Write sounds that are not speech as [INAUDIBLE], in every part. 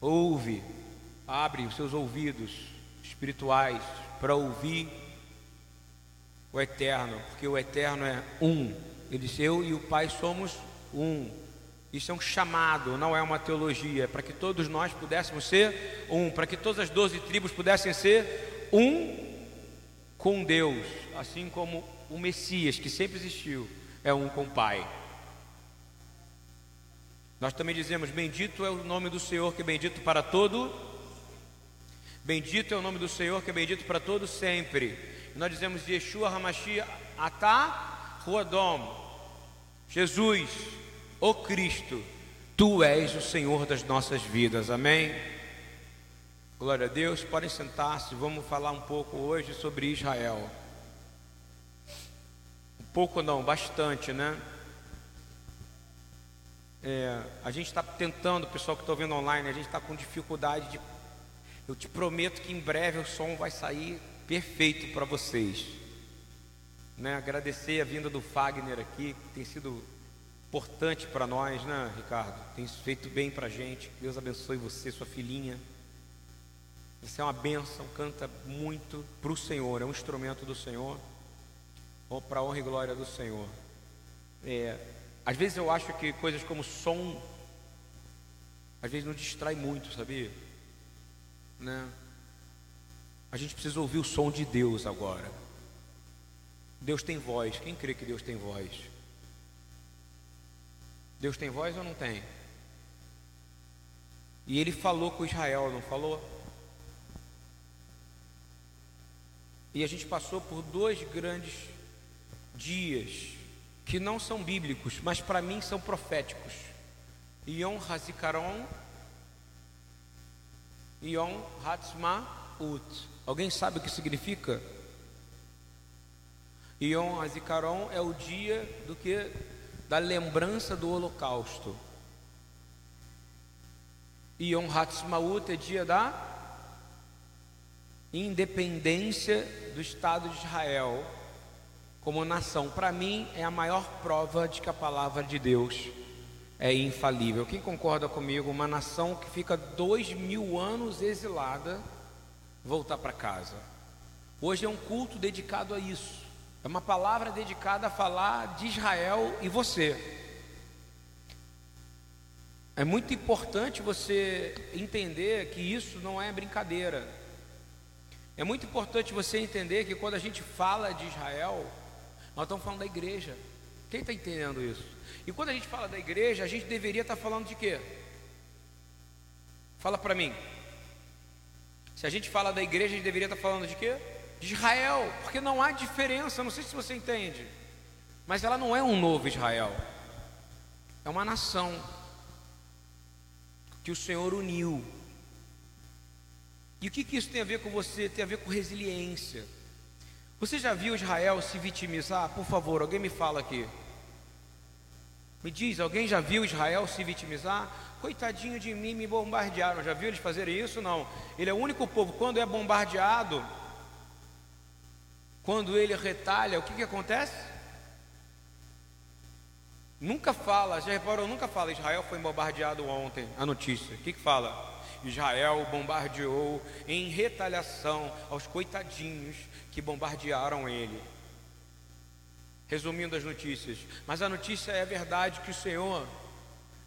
Ouve, abre os seus ouvidos espirituais para ouvir o eterno, porque o eterno é um. Ele disse: Eu e o Pai somos um. Isso é um chamado, não é uma teologia, para que todos nós pudéssemos ser um, para que todas as doze tribos pudessem ser um com Deus, assim como o Messias, que sempre existiu, é um com o Pai. Nós também dizemos: Bendito é o nome do Senhor, que é bendito para todo. Bendito é o nome do Senhor, que é bendito para todo sempre. E nós dizemos Yeshua Hamashia Atá Ruadom. Jesus, o Cristo, tu és o Senhor das nossas vidas. Amém. Glória a Deus. Podem sentar-se. Vamos falar um pouco hoje sobre Israel. Um pouco não, bastante, né? É, a gente está tentando, pessoal que está vendo online, a gente está com dificuldade de. Eu te prometo que em breve o som vai sair perfeito para vocês. Né? Agradecer a vinda do Fagner aqui, que tem sido importante para nós, né, Ricardo? Tem feito bem para a gente. Deus abençoe você, sua filhinha. Você é uma bênção, canta muito para o Senhor, é um instrumento do Senhor, para a honra e glória do Senhor. É, às vezes eu acho que coisas como som, às vezes não distrai muito, sabia? Né? A gente precisa ouvir o som de Deus agora. Deus tem voz. Quem crê que Deus tem voz? Deus tem voz ou não tem? E ele falou com Israel, não falou? E a gente passou por dois grandes dias que não são bíblicos, mas para mim são proféticos. Yom Hazikaron, Yom Hatzmaut. Alguém sabe o que significa? Yom Hazikaron é o dia do que da lembrança do holocausto. Yom Hatzmaut é dia da independência do Estado de Israel como nação, para mim é a maior prova de que a palavra de Deus é infalível. Quem concorda comigo? Uma nação que fica dois mil anos exilada, voltar para casa. Hoje é um culto dedicado a isso. É uma palavra dedicada a falar de Israel e você. É muito importante você entender que isso não é brincadeira. É muito importante você entender que quando a gente fala de Israel, nós estamos falando da igreja. Quem está entendendo isso? E quando a gente fala da igreja, a gente deveria estar tá falando de quê? Fala para mim. Se a gente fala da igreja, a gente deveria estar tá falando de quê? De Israel, porque não há diferença, não sei se você entende. Mas ela não é um novo Israel. É uma nação que o Senhor uniu. E o que, que isso tem a ver com você? Tem a ver com resiliência. Você já viu Israel se vitimizar? Por favor, alguém me fala aqui. Me diz, alguém já viu Israel se vitimizar? Coitadinho de mim, me bombardearam. Já viu eles fazerem isso? Não. Ele é o único povo, quando é bombardeado, quando ele retalha, o que, que acontece? Nunca fala, já reparou, nunca fala, Israel foi bombardeado ontem, a notícia. O que, que fala? Israel bombardeou em retaliação aos coitadinhos que bombardearam ele. Resumindo as notícias, mas a notícia é a verdade que o Senhor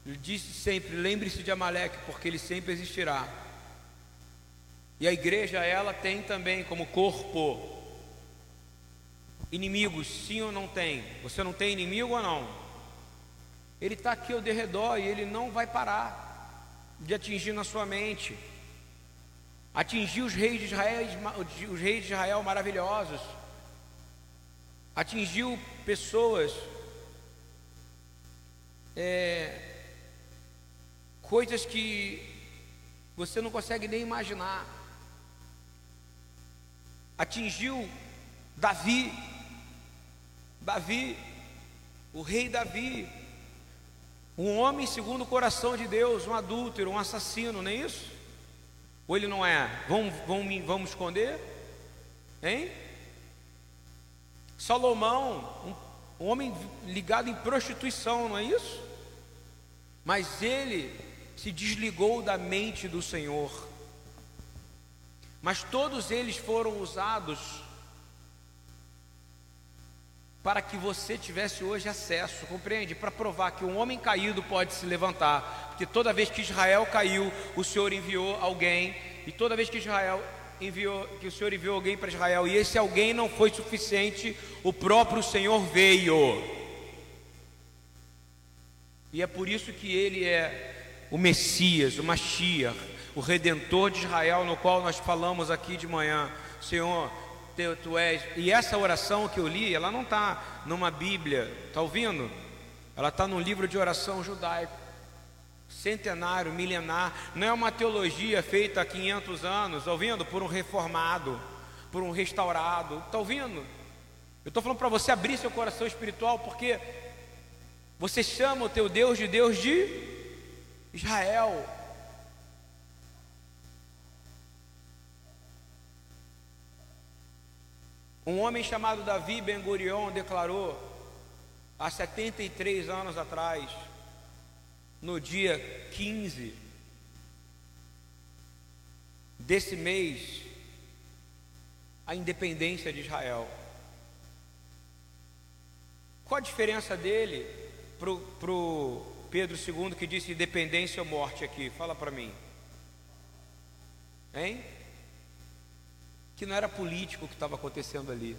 disse sempre: lembre-se de Amaleque, porque ele sempre existirá. E a igreja, ela tem também como corpo inimigos, sim ou não tem? Você não tem inimigo ou não? Ele está aqui ao derredor e ele não vai parar de atingir na sua mente. Atingir os reis de Israel, os reis de Israel maravilhosos. Atingiu pessoas, é, coisas que você não consegue nem imaginar. Atingiu Davi, Davi, o rei Davi, um homem segundo o coração de Deus, um adúltero, um assassino, não é isso? Ou ele não é? Vamos, vamos, vamos esconder? Hein? Salomão, um, um homem ligado em prostituição, não é isso? Mas ele se desligou da mente do Senhor. Mas todos eles foram usados para que você tivesse hoje acesso, compreende? Para provar que um homem caído pode se levantar, porque toda vez que Israel caiu, o Senhor enviou alguém, e toda vez que Israel enviou, que o Senhor enviou alguém para Israel, e esse alguém não foi suficiente, o próprio Senhor veio. E é por isso que ele é o Messias, o Mashiach, o redentor de Israel, no qual nós falamos aqui de manhã. Senhor, tu, tu és. E essa oração que eu li, ela não está numa Bíblia, está ouvindo? Ela está num livro de oração judaico, centenário, milenar. Não é uma teologia feita há 500 anos, está ouvindo? Por um reformado, por um restaurado, está ouvindo? Eu estou falando para você abrir seu coração espiritual, porque você chama o teu Deus de Deus de Israel. Um homem chamado Davi Ben Gurion declarou há 73 anos atrás, no dia 15 desse mês, a independência de Israel. Qual a diferença dele para o Pedro II que disse independência ou morte aqui? Fala para mim. Hein? Que não era político o que estava acontecendo ali.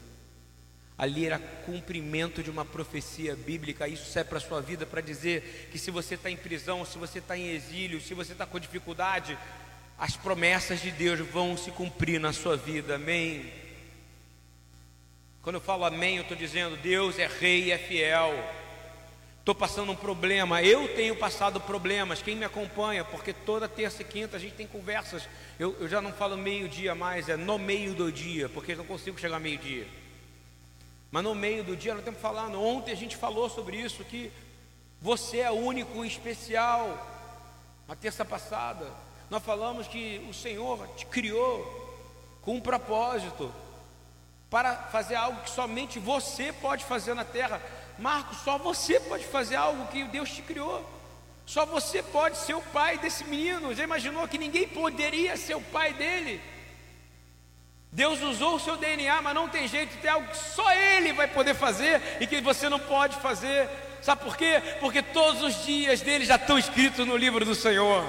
Ali era cumprimento de uma profecia bíblica. Isso serve para a sua vida para dizer que se você está em prisão, se você está em exílio, se você está com dificuldade, as promessas de Deus vão se cumprir na sua vida. Amém. Quando eu falo amém, eu estou dizendo Deus é rei e é fiel. Estou passando um problema, eu tenho passado problemas, quem me acompanha, porque toda terça e quinta a gente tem conversas. Eu, eu já não falo meio-dia mais, é no meio do dia, porque eu não consigo chegar meio-dia. Mas no meio do dia nós estamos falando. Ontem a gente falou sobre isso, que você é único e especial. Na terça passada, nós falamos que o Senhor te criou com um propósito para fazer algo que somente você pode fazer na terra. Marcos, só você pode fazer algo que Deus te criou. Só você pode ser o pai desse menino. Já imaginou que ninguém poderia ser o pai dele? Deus usou o seu DNA, mas não tem jeito, tem algo que só Ele vai poder fazer e que você não pode fazer. Sabe por quê? Porque todos os dias dele já estão escritos no livro do Senhor.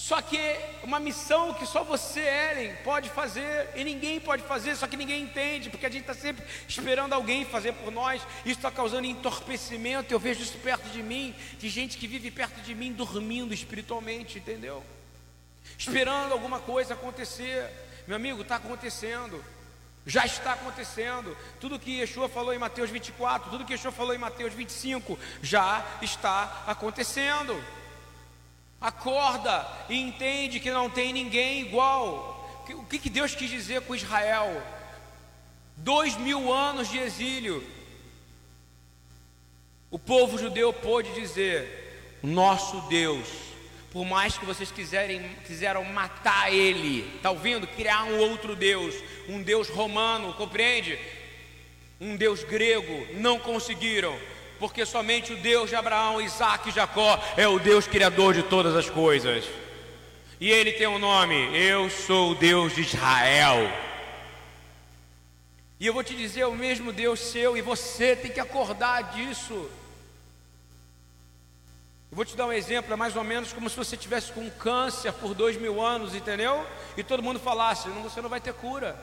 Só que uma missão que só você, Ellen, pode fazer e ninguém pode fazer, só que ninguém entende, porque a gente está sempre esperando alguém fazer por nós. Isso está causando entorpecimento. Eu vejo isso perto de mim, de gente que vive perto de mim dormindo espiritualmente, entendeu? Esperando alguma coisa acontecer. Meu amigo, está acontecendo. Já está acontecendo. Tudo que Yeshua falou em Mateus 24, tudo que Yeshua falou em Mateus 25, já está acontecendo. Acorda e entende que não tem ninguém igual. O que, que Deus quis dizer com Israel? Dois mil anos de exílio. O povo judeu pôde dizer: Nosso Deus, por mais que vocês quiserem, quiseram matar ele, está ouvindo? Criar um outro Deus, um Deus romano, compreende? Um Deus grego, não conseguiram porque somente o Deus de Abraão, Isaac e Jacó é o Deus criador de todas as coisas. E ele tem um nome: Eu sou o Deus de Israel. E eu vou te dizer, o mesmo Deus seu, e você tem que acordar disso. Eu vou te dar um exemplo, é mais ou menos como se você tivesse com câncer por dois mil anos, entendeu? E todo mundo falasse: não, você não vai ter cura.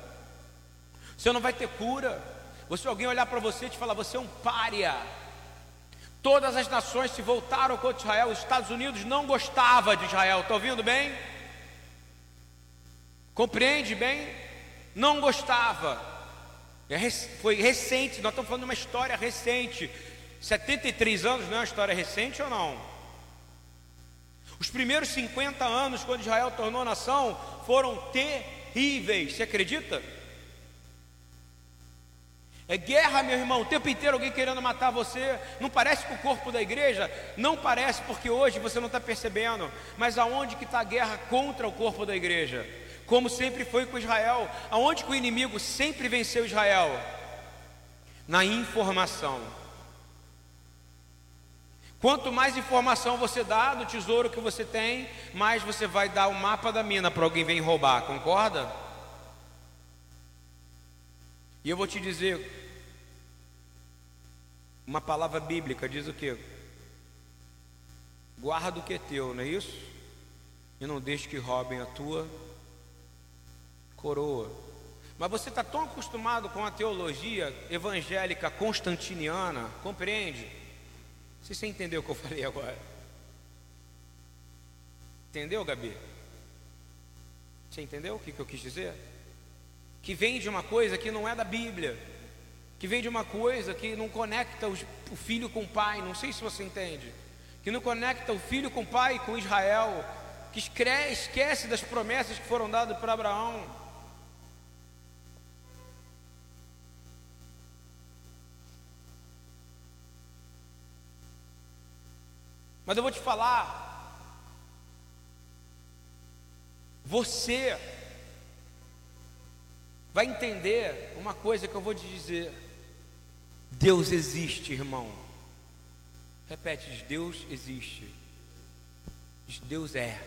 Você não vai ter cura. Você alguém olhar para você e te falar: você é um pária. Todas as nações se voltaram contra Israel. Os Estados Unidos não gostava de Israel. Está ouvindo bem? Compreende bem? Não gostava. É foi recente, nós estamos falando de uma história recente. 73 anos não é uma história recente ou não? Os primeiros 50 anos, quando Israel tornou nação, foram terríveis. Você acredita? É guerra, meu irmão, o tempo inteiro alguém querendo matar você. Não parece com o corpo da igreja? Não parece, porque hoje você não está percebendo. Mas aonde que está a guerra contra o corpo da igreja? Como sempre foi com Israel. Aonde que o inimigo sempre venceu Israel? Na informação. Quanto mais informação você dá do tesouro que você tem, mais você vai dar o mapa da mina para alguém vir roubar, concorda? E eu vou te dizer, uma palavra bíblica diz o que? Guarda o que é teu, não é isso? E não deixe que roubem a tua coroa. Mas você está tão acostumado com a teologia evangélica constantiniana, compreende? Se você entendeu o que eu falei agora. Entendeu, Gabi? Você entendeu o que, que eu quis dizer? Que vem de uma coisa que não é da Bíblia, que vem de uma coisa que não conecta o filho com o pai, não sei se você entende, que não conecta o filho com o pai, com Israel, que esquece das promessas que foram dadas para Abraão. Mas eu vou te falar, você vai entender uma coisa que eu vou te dizer. Deus existe, irmão. Repete, Deus existe. Deus é.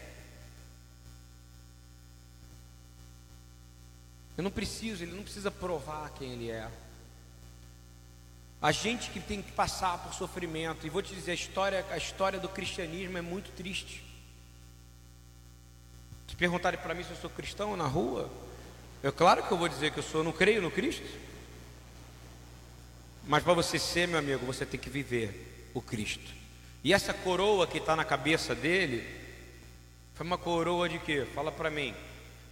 Eu não preciso, ele não precisa provar quem ele é. A gente que tem que passar por sofrimento, e vou te dizer, a história, a história do cristianismo é muito triste. Se perguntarem para mim se eu sou cristão na rua, é claro que eu vou dizer que eu sou, não creio no Cristo. Mas para você ser, meu amigo, você tem que viver o Cristo. E essa coroa que está na cabeça dele, foi uma coroa de quê? Fala para mim.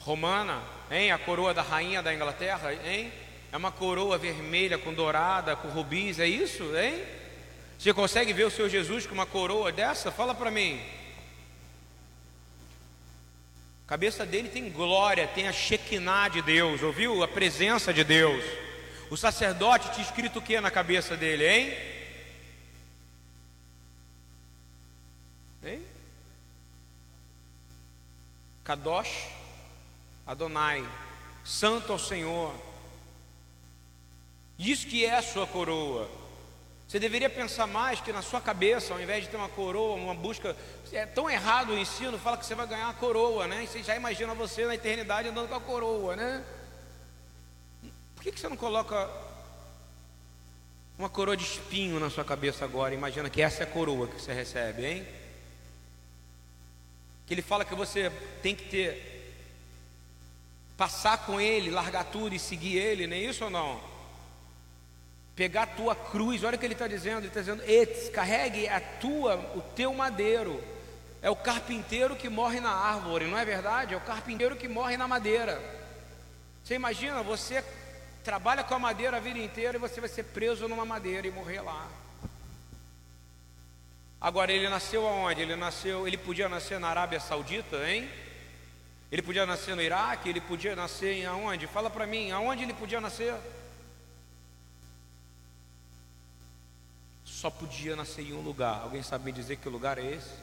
Romana, hein? A coroa da rainha da Inglaterra, hein? É uma coroa vermelha com dourada, com rubis, é isso, hein? Você consegue ver o seu Jesus com uma coroa dessa? Fala para mim. Cabeça dele tem glória, tem a Shekinah de Deus, ouviu? A presença de Deus. O sacerdote tinha escrito o que na cabeça dele, hein? Hein? Kadosh Adonai, Santo ao Senhor. Isso que é a sua coroa. Você deveria pensar mais que na sua cabeça, ao invés de ter uma coroa, uma busca. É tão errado o ensino, fala que você vai ganhar a coroa, né? E você já imagina você na eternidade andando com a coroa, né? Por que, que você não coloca uma coroa de espinho na sua cabeça agora? Imagina que essa é a coroa que você recebe, hein? Que ele fala que você tem que ter, passar com ele, largar tudo e seguir ele, não é isso ou não? Pegar a tua cruz, olha o que ele está dizendo, ele está dizendo, carregue a tua, o teu madeiro. É o carpinteiro que morre na árvore, não é verdade? É o carpinteiro que morre na madeira. Você imagina, você trabalha com a madeira a vida inteira e você vai ser preso numa madeira e morrer lá. Agora ele nasceu aonde? Ele nasceu, ele podia nascer na Arábia Saudita, hein? Ele podia nascer no Iraque, ele podia nascer em aonde? Fala para mim, aonde ele podia nascer? Só podia nascer em um lugar. Alguém sabe me dizer que lugar é esse?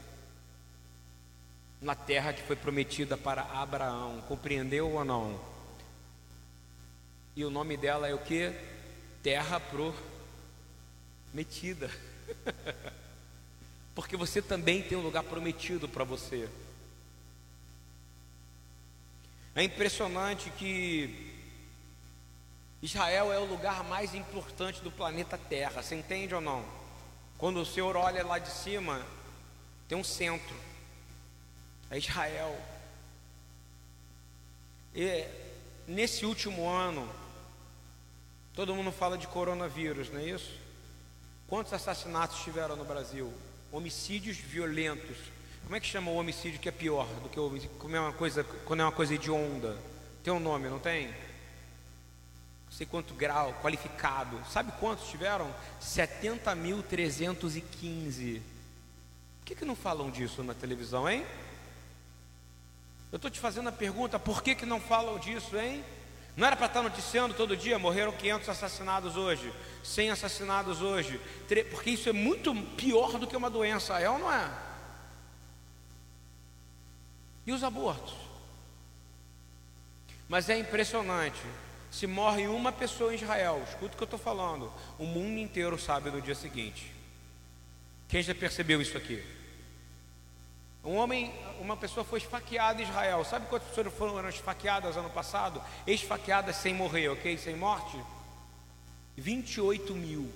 Na terra que foi prometida para Abraão. Compreendeu ou não? E o nome dela é o que? Terra prometida. [LAUGHS] Porque você também tem um lugar prometido para você. É impressionante que Israel é o lugar mais importante do planeta Terra. Você entende ou não? Quando o Senhor olha lá de cima, tem um centro, é Israel. E nesse último ano, todo mundo fala de coronavírus, não é isso? Quantos assassinatos tiveram no Brasil? Homicídios violentos. Como é que chama o homicídio que é pior do que o quando é uma coisa, quando é uma coisa de onda? Tem um nome, não tem? Sei quanto grau, qualificado. Sabe quantos tiveram? 70.315. Por que, que não falam disso na televisão, hein? Eu estou te fazendo a pergunta, por que, que não falam disso, hein? Não era para estar tá noticiando todo dia, morreram 500 assassinados hoje, 100 assassinados hoje, porque isso é muito pior do que uma doença, é ou não é? E os abortos? Mas é impressionante, se morre uma pessoa em Israel, escuta o que eu estou falando, o mundo inteiro sabe no dia seguinte. Quem já percebeu isso aqui? Um homem, uma pessoa foi esfaqueada em Israel. Sabe quantas pessoas foram esfaqueadas ano passado? Esfaqueadas sem morrer, ok? Sem morte? 28 mil.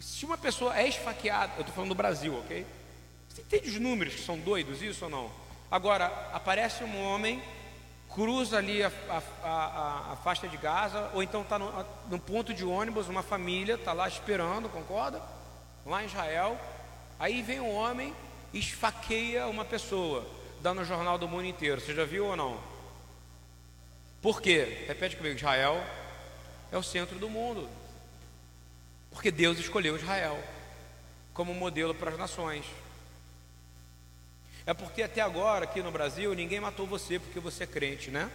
Se uma pessoa é esfaqueada, eu estou falando do Brasil, ok? Você entende os números que são doidos, isso ou não? Agora, aparece um homem, cruza ali a, a, a, a faixa de Gaza, ou então está no, ponto de ônibus, uma família está lá esperando, concorda? Lá em Israel. Aí vem um homem, esfaqueia uma pessoa, dá no jornal do mundo inteiro. Você já viu ou não? Por quê? Repete comigo: Israel é o centro do mundo. Porque Deus escolheu Israel como modelo para as nações. É porque até agora, aqui no Brasil, ninguém matou você porque você é crente, né?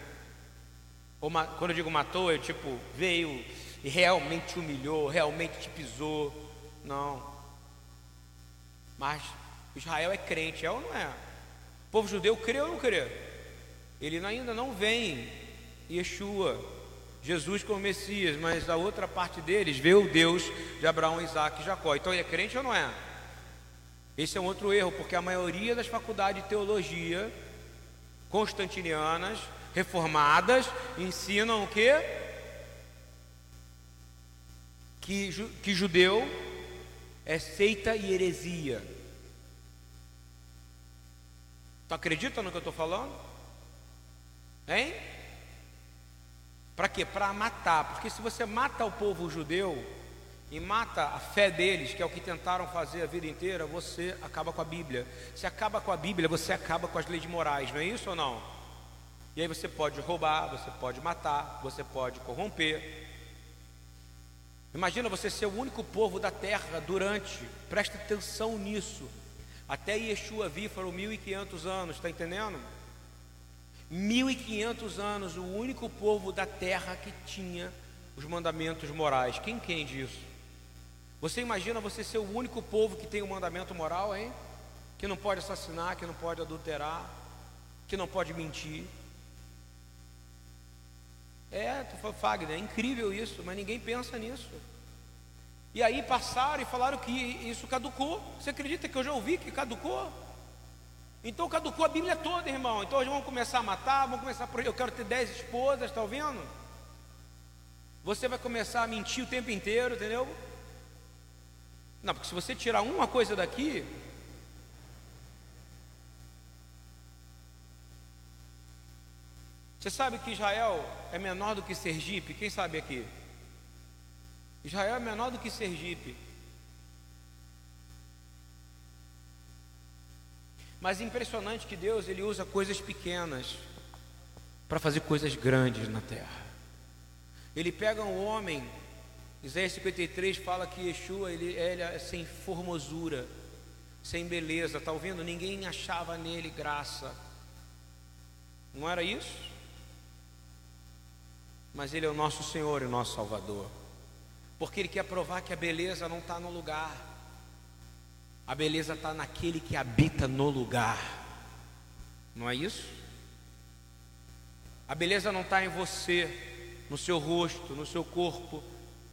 Ou, quando eu digo matou, é tipo, veio e realmente humilhou, realmente te pisou. Não. Mas Israel é crente, é ou não é? O povo judeu crê ou não crê? Ele ainda não vem Yeshua, Jesus como Messias, mas a outra parte deles vê o Deus de Abraão, Isaac e Jacó. Então ele é crente ou não é? Esse é um outro erro, porque a maioria das faculdades de teologia constantinianas, reformadas, ensinam o quê? Que, que judeu é seita e heresia. Tu acredita no que eu estou falando? Hein? Para quê? Para matar. Porque se você mata o povo judeu e mata a fé deles, que é o que tentaram fazer a vida inteira, você acaba com a Bíblia. Se acaba com a Bíblia, você acaba com as leis morais, não é isso ou não? E aí você pode roubar, você pode matar, você pode corromper. Imagina você ser o único povo da terra durante, presta atenção nisso. Até Yeshua vir foram 1500 anos, está entendendo? 1500 anos, o único povo da terra que tinha os mandamentos morais. Quem entende isso? Você imagina você ser o único povo que tem um mandamento moral, hein? Que não pode assassinar, que não pode adulterar, que não pode mentir. É, tu Fagner, é incrível isso, mas ninguém pensa nisso. E aí passaram e falaram que isso caducou. Você acredita que eu já ouvi que caducou? Então caducou a Bíblia toda, irmão. Então hoje vamos começar a matar, vamos começar por. Eu quero ter dez esposas, está ouvindo? Você vai começar a mentir o tempo inteiro, entendeu? Não, porque se você tirar uma coisa daqui, Você sabe que Israel é menor do que Sergipe? Quem sabe aqui? Israel é menor do que Sergipe. Mas é impressionante que Deus ele usa coisas pequenas para fazer coisas grandes na terra. Ele pega um homem, Isaías 53 fala que Yeshua ele, ele é sem formosura, sem beleza, está ouvindo? Ninguém achava nele graça. Não era isso? Mas ele é o nosso Senhor e o nosso Salvador. Porque ele quer provar que a beleza não está no lugar, a beleza está naquele que habita no lugar, não é isso? A beleza não está em você, no seu rosto, no seu corpo.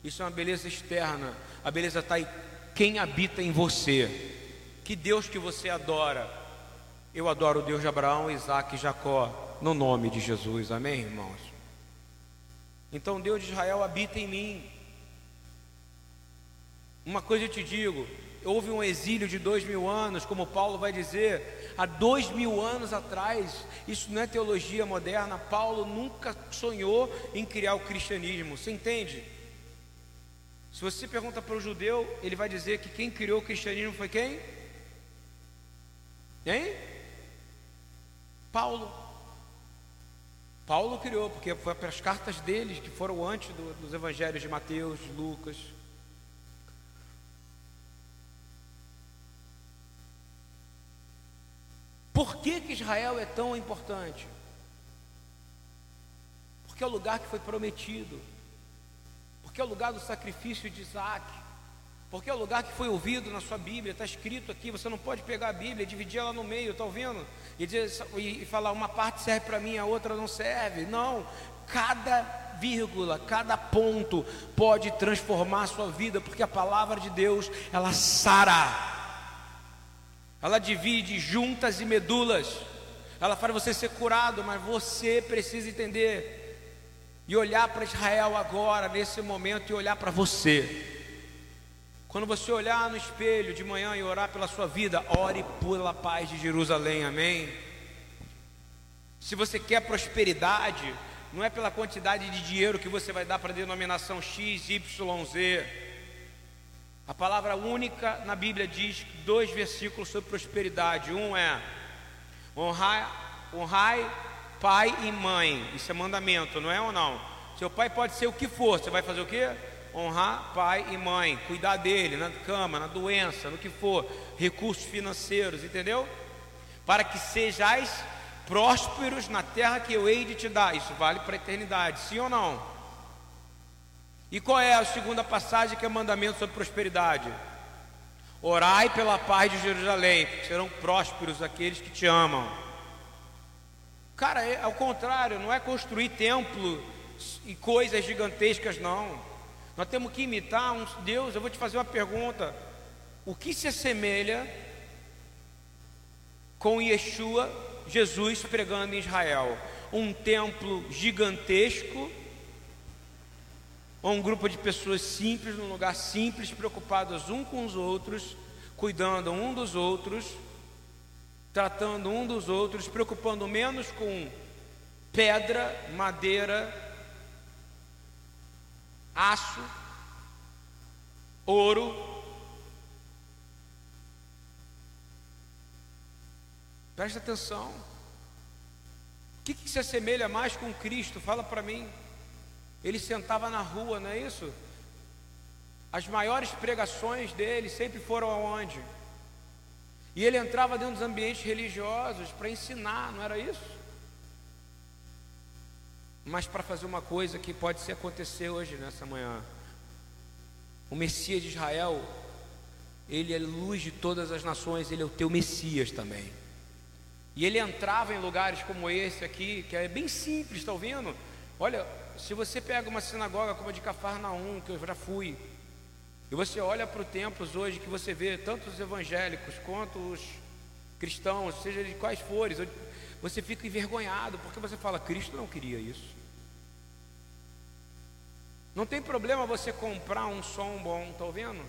Isso é uma beleza externa. A beleza está em quem habita em você. Que Deus que você adora. Eu adoro o Deus de Abraão, Isaac e Jacó, no nome de Jesus. Amém, irmãos? Então Deus de Israel habita em mim. Uma coisa eu te digo: houve um exílio de dois mil anos, como Paulo vai dizer, há dois mil anos atrás. Isso não é teologia moderna. Paulo nunca sonhou em criar o cristianismo. Você entende? Se você pergunta para o judeu, ele vai dizer que quem criou o cristianismo foi quem? Hein? Paulo. Paulo criou, porque foi para as cartas deles que foram antes do, dos evangelhos de Mateus, de Lucas. Por que, que Israel é tão importante? Porque é o lugar que foi prometido, porque é o lugar do sacrifício de Isaac, porque é o lugar que foi ouvido na sua Bíblia, está escrito aqui. Você não pode pegar a Bíblia e dividir ela no meio, está ouvindo? E, dizer, e falar uma parte serve para mim, a outra não serve. Não, cada vírgula, cada ponto pode transformar a sua vida, porque a palavra de Deus, ela sara. Ela divide juntas e medulas. Ela faz você ser curado, mas você precisa entender e olhar para Israel agora, nesse momento, e olhar para você. Quando você olhar no espelho de manhã e orar pela sua vida, ore pela paz de Jerusalém, amém? Se você quer prosperidade, não é pela quantidade de dinheiro que você vai dar para a denominação X, Y, Z. A palavra única na Bíblia diz dois versículos sobre prosperidade. Um é honrai, honrai pai e mãe. Isso é mandamento, não é ou não? Seu pai pode ser o que for. Você vai fazer o quê? Honrar pai e mãe, cuidar dele na cama, na doença, no que for, recursos financeiros, entendeu? Para que sejais prósperos na terra que eu hei de te dar. Isso vale para a eternidade, sim ou não? E qual é a segunda passagem que é mandamento sobre prosperidade? Orai pela paz de Jerusalém, serão prósperos aqueles que te amam. Cara, é ao contrário, não é construir templos e coisas gigantescas, não. Nós temos que imitar um Deus. Eu vou te fazer uma pergunta: o que se assemelha com Yeshua, Jesus pregando em Israel? Um templo gigantesco ou um grupo de pessoas simples, num lugar simples, preocupadas um com os outros, cuidando um dos outros, tratando um dos outros, preocupando menos com pedra, madeira, aço, ouro. Preste atenção. O que, que se assemelha mais com Cristo? Fala para mim. Ele sentava na rua, não é isso? As maiores pregações dele sempre foram aonde? E ele entrava dentro dos ambientes religiosos para ensinar, não era isso? Mas para fazer uma coisa que pode ser acontecer hoje, nessa manhã. O Messias de Israel, ele é luz de todas as nações, ele é o teu Messias também. E ele entrava em lugares como esse aqui, que é bem simples, está ouvindo? Olha, se você pega uma sinagoga como a de Cafarnaum, que eu já fui, e você olha para os templos hoje que você vê tanto os evangélicos quanto os cristãos, seja de quais forem, você fica envergonhado, porque você fala, Cristo não queria isso. Não tem problema você comprar um som bom, está ouvindo?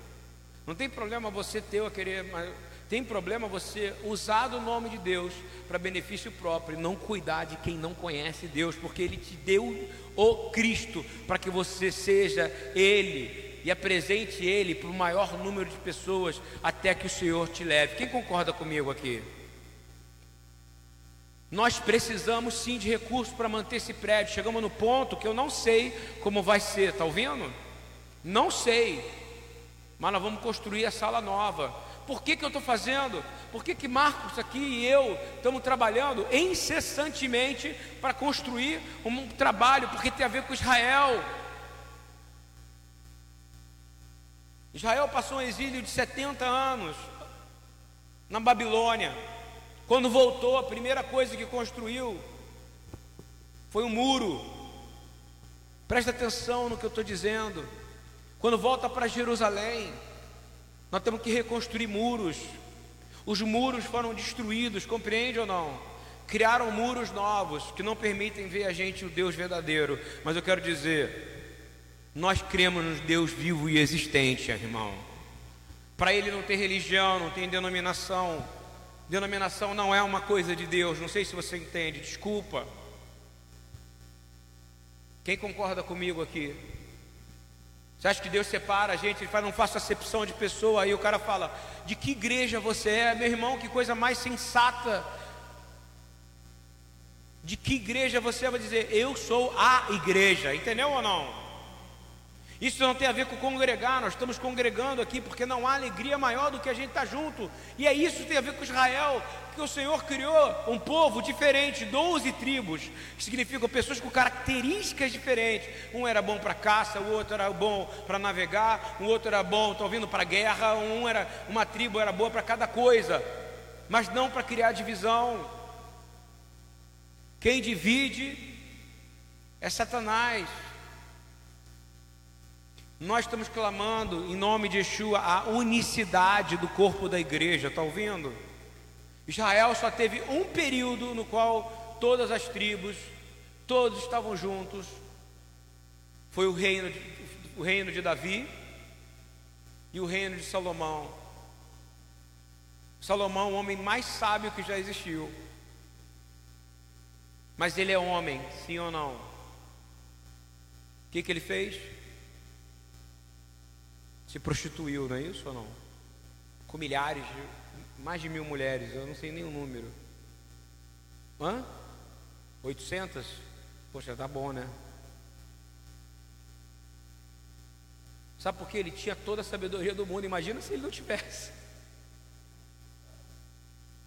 Não tem problema você ter a querer, mas tem problema você usar do nome de Deus para benefício próprio não cuidar de quem não conhece Deus, porque Ele te deu o Cristo para que você seja Ele e apresente Ele para o maior número de pessoas até que o Senhor te leve. Quem concorda comigo aqui? Nós precisamos sim de recursos para manter esse prédio. Chegamos no ponto que eu não sei como vai ser, está ouvindo? Não sei, mas nós vamos construir a sala nova. Por que, que eu estou fazendo? Por que, que Marcos aqui e eu estamos trabalhando incessantemente para construir um trabalho? Porque tem a ver com Israel. Israel passou um exílio de 70 anos na Babilônia. Quando voltou, a primeira coisa que construiu foi um muro. Presta atenção no que eu estou dizendo. Quando volta para Jerusalém, nós temos que reconstruir muros. Os muros foram destruídos, compreende ou não? Criaram muros novos que não permitem ver a gente o Deus verdadeiro. Mas eu quero dizer, nós cremos no Deus vivo e existente, irmão. Para ele não tem religião, não tem denominação. Denominação não é uma coisa de Deus. Não sei se você entende. Desculpa. Quem concorda comigo aqui? Você acha que Deus separa a gente? Ele fala, não faça acepção de pessoa. Aí o cara fala, de que igreja você é? Meu irmão, que coisa mais sensata. De que igreja você é? Vai dizer, eu sou a igreja. Entendeu ou não? Isso não tem a ver com congregar, nós estamos congregando aqui porque não há alegria maior do que a gente estar tá junto. E é isso que tem a ver com Israel, porque o Senhor criou um povo diferente, 12 tribos, que significam pessoas com características diferentes. Um era bom para caça, o outro era bom para navegar, o outro era bom, estou vindo para guerra, um era uma tribo era boa para cada coisa, mas não para criar divisão. Quem divide É Satanás. Nós estamos clamando em nome de Yeshua a unicidade do corpo da igreja, está ouvindo? Israel só teve um período no qual todas as tribos, todos estavam juntos. Foi o reino de, o reino de Davi e o reino de Salomão. Salomão, o homem mais sábio que já existiu. Mas ele é homem, sim ou não? O que, que ele fez? Se prostituiu, não é isso ou não? Com milhares, mais de mil mulheres, eu não sei nem o número. Hã? 800? Poxa, tá bom, né? Sabe por quê? Ele tinha toda a sabedoria do mundo. Imagina se ele não tivesse.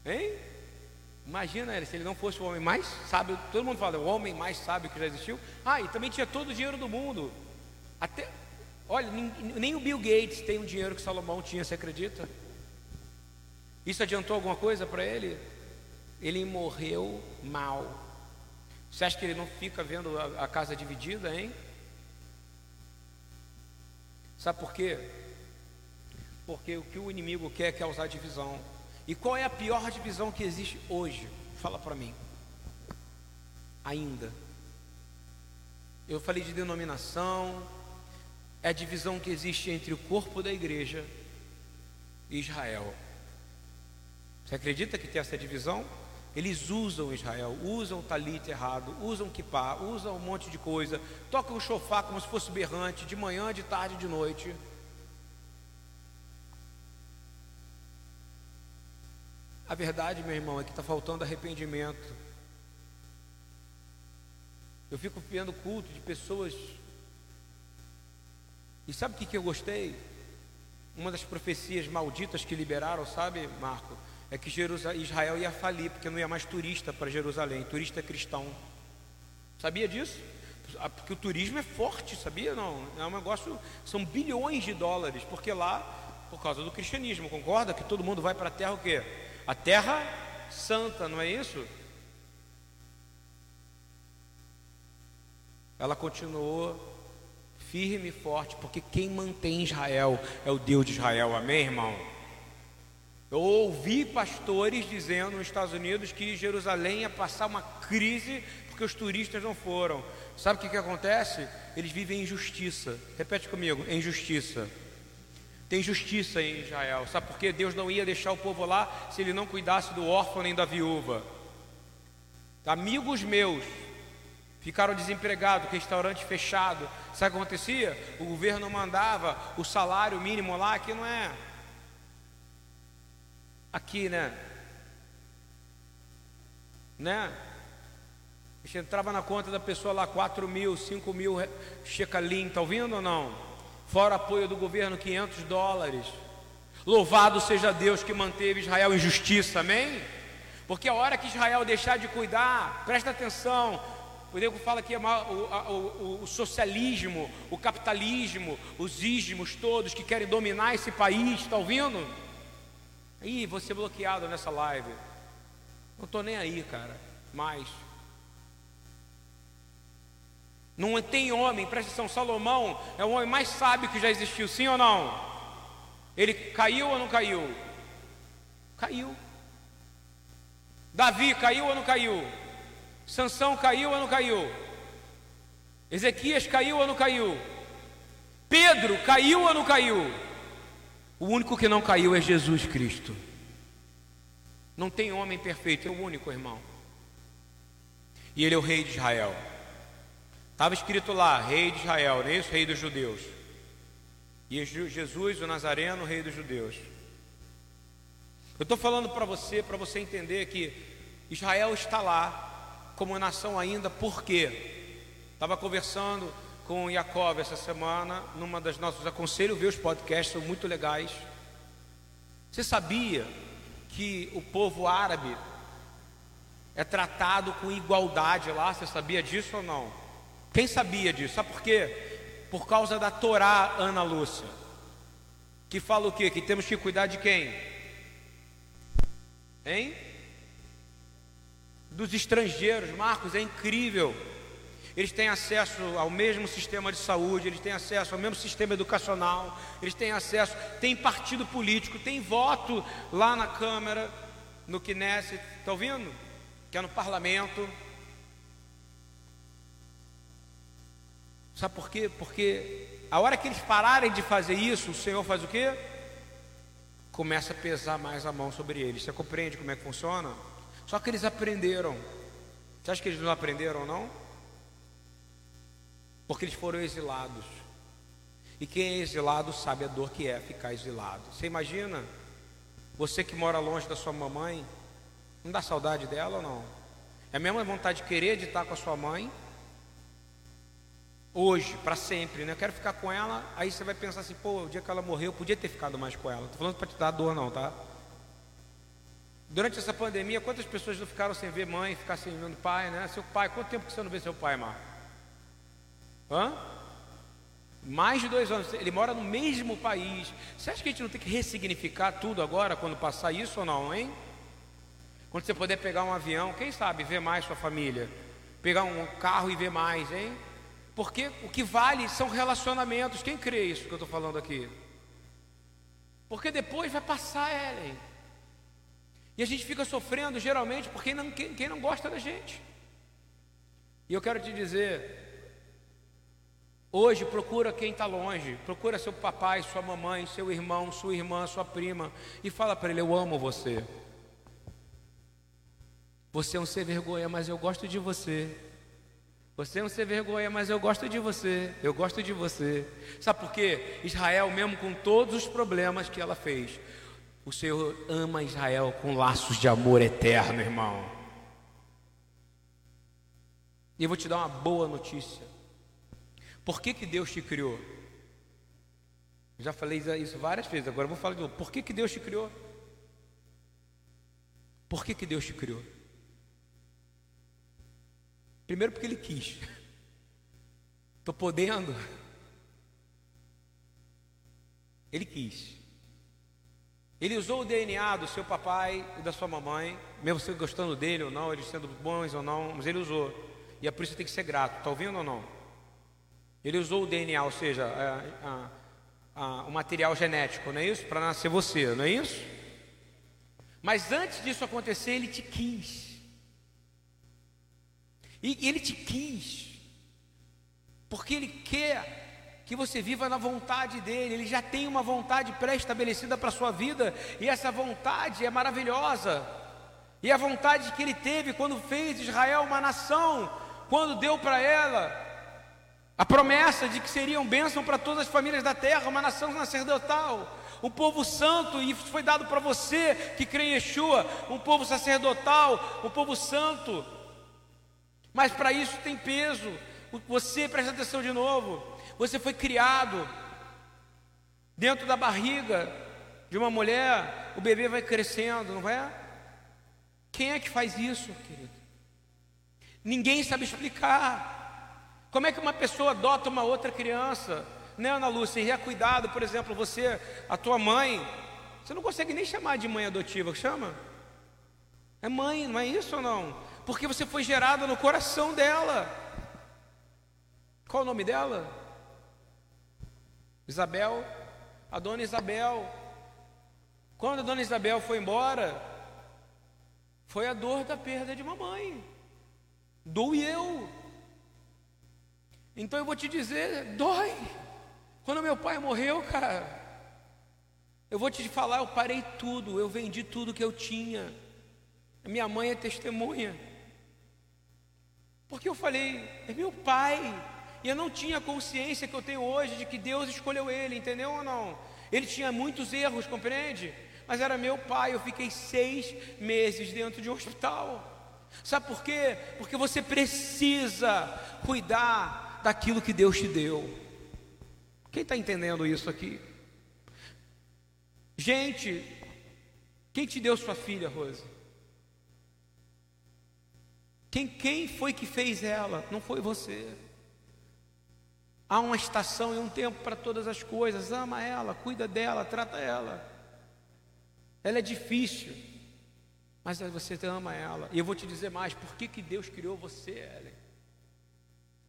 Hein? Imagina se ele não fosse o homem mais sábio. Todo mundo fala, o homem mais sábio que já existiu. Ah, e também tinha todo o dinheiro do mundo. Até, olha, nem, o Bill Gates tem o dinheiro que Salomão tinha, você acredita? Isso adiantou alguma coisa para ele? Ele morreu mal. Você acha que ele não fica vendo a, a casa dividida, hein? Sabe por quê? Porque o que o inimigo quer é causar divisão. E qual é a pior divisão que existe hoje? Fala para mim. Ainda. Eu falei de denominação, é a divisão que existe entre o corpo da igreja e Israel. Você acredita que tem essa divisão? Eles usam Israel, usam talit errado, usam kippah, usam um monte de coisa, tocam o chofá como se fosse berrante, de manhã, de tarde, de noite. A verdade, meu irmão, é que está faltando arrependimento. Eu fico vendo culto de pessoas. E sabe o que, que eu gostei? Uma das profecias malditas que liberaram, sabe, Marco? é que Israel ia falir, porque não ia mais turista para Jerusalém, turista cristão. Sabia disso? Ah, porque o turismo é forte, sabia? Não, é um negócio, são bilhões de dólares, porque lá, por causa do cristianismo, concorda? Que todo mundo vai para a terra o quê? A terra santa, não é isso? Ela continuou firme e forte, porque quem mantém Israel é o Deus de Israel, amém, irmão? Eu ouvi pastores dizendo nos Estados Unidos que Jerusalém ia passar uma crise porque os turistas não foram. Sabe o que, que acontece? Eles vivem em justiça. Repete comigo: em justiça. Tem justiça em Israel. Sabe por quê? Deus não ia deixar o povo lá se ele não cuidasse do órfão nem da viúva. Amigos meus ficaram desempregados, restaurante fechado. Sabe o que acontecia? O governo mandava o salário mínimo lá, que não é aqui, né? Né? Entrava na conta da pessoa lá 4 mil, 5 mil shecalim, tá ouvindo ou não? Fora apoio do governo, 500 dólares. Louvado seja Deus que manteve Israel em justiça, amém? Porque a hora que Israel deixar de cuidar, presta atenção, o Diego fala que é o, o, o, socialismo, o capitalismo, os ismos todos que querem dominar esse país, está ouvindo? Ih, ser bloqueado nessa live. Não estou nem aí, cara. Mais. Não tem homem, presta atenção, Salomão é o homem mais sábio que já existiu, sim ou não? Ele caiu ou não caiu? Caiu. Davi caiu ou não caiu? Sansão caiu ou não caiu? Ezequias caiu ou não caiu? Pedro caiu ou não caiu? O único que não caiu é Jesus Cristo. Não tem homem perfeito, é o único, irmão. E ele é o rei de Israel. Estava escrito lá, rei de Israel, não é isso? Rei dos judeus. E Jesus, o Nazareno, rei dos judeus. Eu estou falando para você, para você entender que Israel está lá como nação ainda, por quê? Estava conversando com Jacob essa semana, numa das nossas aconselho ver os podcasts, são muito legais. Você sabia que o povo árabe é tratado com igualdade lá? Você sabia disso ou não? Quem sabia disso? Sabe por quê? Por causa da Torá, Ana Lúcia, que fala o quê? Que temos que cuidar de quem? Hein? Dos estrangeiros, Marcos, é incrível eles têm acesso ao mesmo sistema de saúde, eles têm acesso ao mesmo sistema educacional, eles têm acesso, tem partido político, tem voto lá na Câmara, no Knesset, está ouvindo? Que é no parlamento. Sabe por quê? Porque a hora que eles pararem de fazer isso, o Senhor faz o quê? Começa a pesar mais a mão sobre eles. Você compreende como é que funciona? Só que eles aprenderam. Você acha que eles não aprenderam, não? Porque eles foram exilados. E quem é exilado sabe a dor que é ficar exilado. Você imagina? Você que mora longe da sua mamãe, não dá saudade dela ou não? É a mesma vontade de querer de estar com a sua mãe hoje, para sempre, né? Eu quero ficar com ela, aí você vai pensar assim, pô, o dia que ela morreu, eu podia ter ficado mais com ela. Não estou falando para te dar dor não, tá? Durante essa pandemia, quantas pessoas não ficaram sem ver mãe, ficar sem ver pai, né? Seu pai, quanto tempo que você não vê seu pai, Marco? Hã? Mais de dois anos. Ele mora no mesmo país. Você acha que a gente não tem que ressignificar tudo agora quando passar isso ou não, hein? Quando você puder pegar um avião, quem sabe ver mais sua família? Pegar um carro e ver mais, hein? Porque o que vale são relacionamentos. Quem crê isso que eu estou falando aqui? Porque depois vai passar, Ellen. E a gente fica sofrendo geralmente porque não, quem, quem não gosta da gente. E eu quero te dizer, Hoje procura quem está longe, procura seu papai, sua mamãe, seu irmão, sua irmã, sua prima e fala para ele: Eu amo você. Você é um ser vergonha, mas eu gosto de você. Você é um ser vergonha, mas eu gosto de você. Eu gosto de você. Sabe por quê? Israel, mesmo com todos os problemas que ela fez, o Senhor ama Israel com laços de amor eterno, irmão. E eu vou te dar uma boa notícia. Por que, que Deus te criou? Já falei isso várias vezes, agora eu vou falar de novo. Por que, que Deus te criou? Por que, que Deus te criou? Primeiro porque Ele quis. Estou podendo. Ele quis. Ele usou o DNA do seu papai e da sua mamãe, mesmo você gostando dele ou não, eles sendo bons ou não, mas ele usou. E é por isso que tem que ser grato. Está ouvindo ou não? Ele usou o DNA, ou seja, a, a, a, o material genético, não é isso? Para nascer você, não é isso? Mas antes disso acontecer, ele te quis. E ele te quis, porque ele quer que você viva na vontade dele. Ele já tem uma vontade pré-estabelecida para a sua vida, e essa vontade é maravilhosa. E a vontade que ele teve quando fez Israel uma nação, quando deu para ela a promessa de que seriam bênção para todas as famílias da terra, uma nação sacerdotal, um povo santo, e foi dado para você que crê em Yeshua, um povo sacerdotal, um povo santo. Mas para isso tem peso. Você, presta atenção de novo, você foi criado dentro da barriga de uma mulher, o bebê vai crescendo, não é? Quem é que faz isso, querido? Ninguém sabe explicar. Como é que uma pessoa adota uma outra criança? Né, Ana Lúcia? E é cuidado, por exemplo, você, a tua mãe, você não consegue nem chamar de mãe adotiva, chama? É mãe, não é isso ou não? Porque você foi gerado no coração dela. Qual o nome dela? Isabel, a dona Isabel. Quando a dona Isabel foi embora, foi a dor da perda de mamãe. Doeu. Então eu vou te dizer, dói. Quando meu pai morreu, cara, eu vou te falar, eu parei tudo, eu vendi tudo que eu tinha. Minha mãe é testemunha. Porque eu falei, é meu pai. E eu não tinha consciência que eu tenho hoje de que Deus escolheu ele, entendeu ou não? Ele tinha muitos erros, compreende? Mas era meu pai. Eu fiquei seis meses dentro de um hospital. Sabe por quê? Porque você precisa cuidar daquilo que Deus te deu. Quem está entendendo isso aqui? Gente, quem te deu sua filha, Rose? Quem, quem foi que fez ela? Não foi você. Há uma estação e um tempo para todas as coisas. Ama ela, cuida dela, trata ela. Ela é difícil, mas você ama ela. E eu vou te dizer mais: por que, que Deus criou você, Ellen?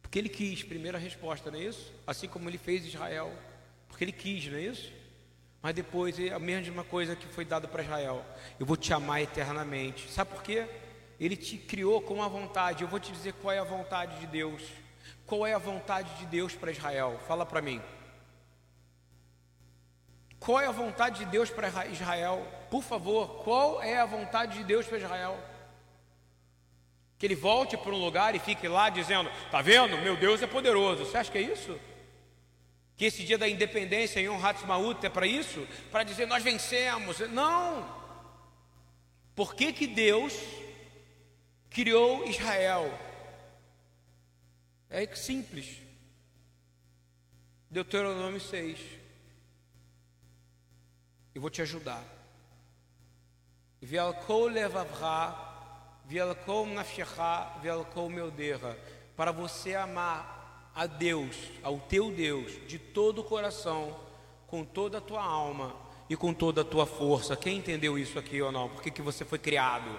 Porque ele quis, primeira resposta, não é isso? Assim como ele fez Israel, porque ele quis, não é isso? Mas depois é a mesma coisa que foi dada para Israel. Eu vou te amar eternamente. Sabe por quê? Ele te criou com a vontade. Eu vou te dizer qual é a vontade de Deus. Qual é a vontade de Deus para Israel? Fala para mim. Qual é a vontade de Deus para Israel? Por favor, qual é a vontade de Deus para Israel? Que ele volte para um lugar e fique lá dizendo: Está vendo? Meu Deus é poderoso. Você acha que é isso? Que esse dia da independência em um Hatzmaut é para isso? Para dizer nós vencemos. Não! Por que, que Deus criou Israel? É simples. Deuteronômio 6. Eu vou te ajudar. Vialkou levavra, vialkou nafshecha, vialkou meuderra. Para você amar a Deus, ao teu Deus, de todo o coração, com toda a tua alma e com toda a tua força. Quem entendeu isso aqui ou não? Por que, que você foi criado?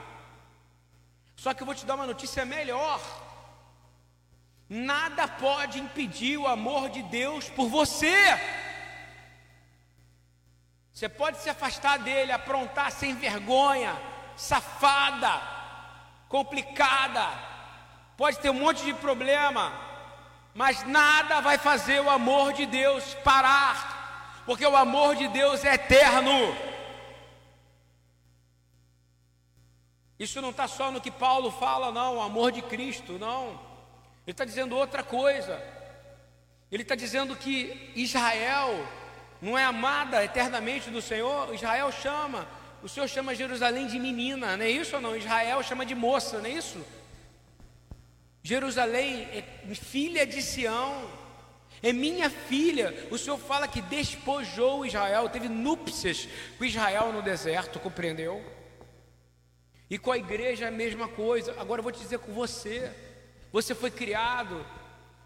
Só que eu vou te dar uma notícia melhor. Nada pode impedir o amor de Deus por você. Você pode se afastar dele, aprontar sem vergonha, safada, complicada, pode ter um monte de problema, mas nada vai fazer o amor de Deus parar, porque o amor de Deus é eterno. Isso não está só no que Paulo fala, não, o amor de Cristo, não. Ele está dizendo outra coisa. Ele está dizendo que Israel não é amada eternamente do Senhor. Israel chama, o Senhor chama Jerusalém de menina, não é isso ou não? Israel chama de moça, não é isso? Jerusalém é filha de Sião, é minha filha. O Senhor fala que despojou Israel, teve núpcias com Israel no deserto, compreendeu? E com a igreja é a mesma coisa. Agora eu vou te dizer com você: você foi criado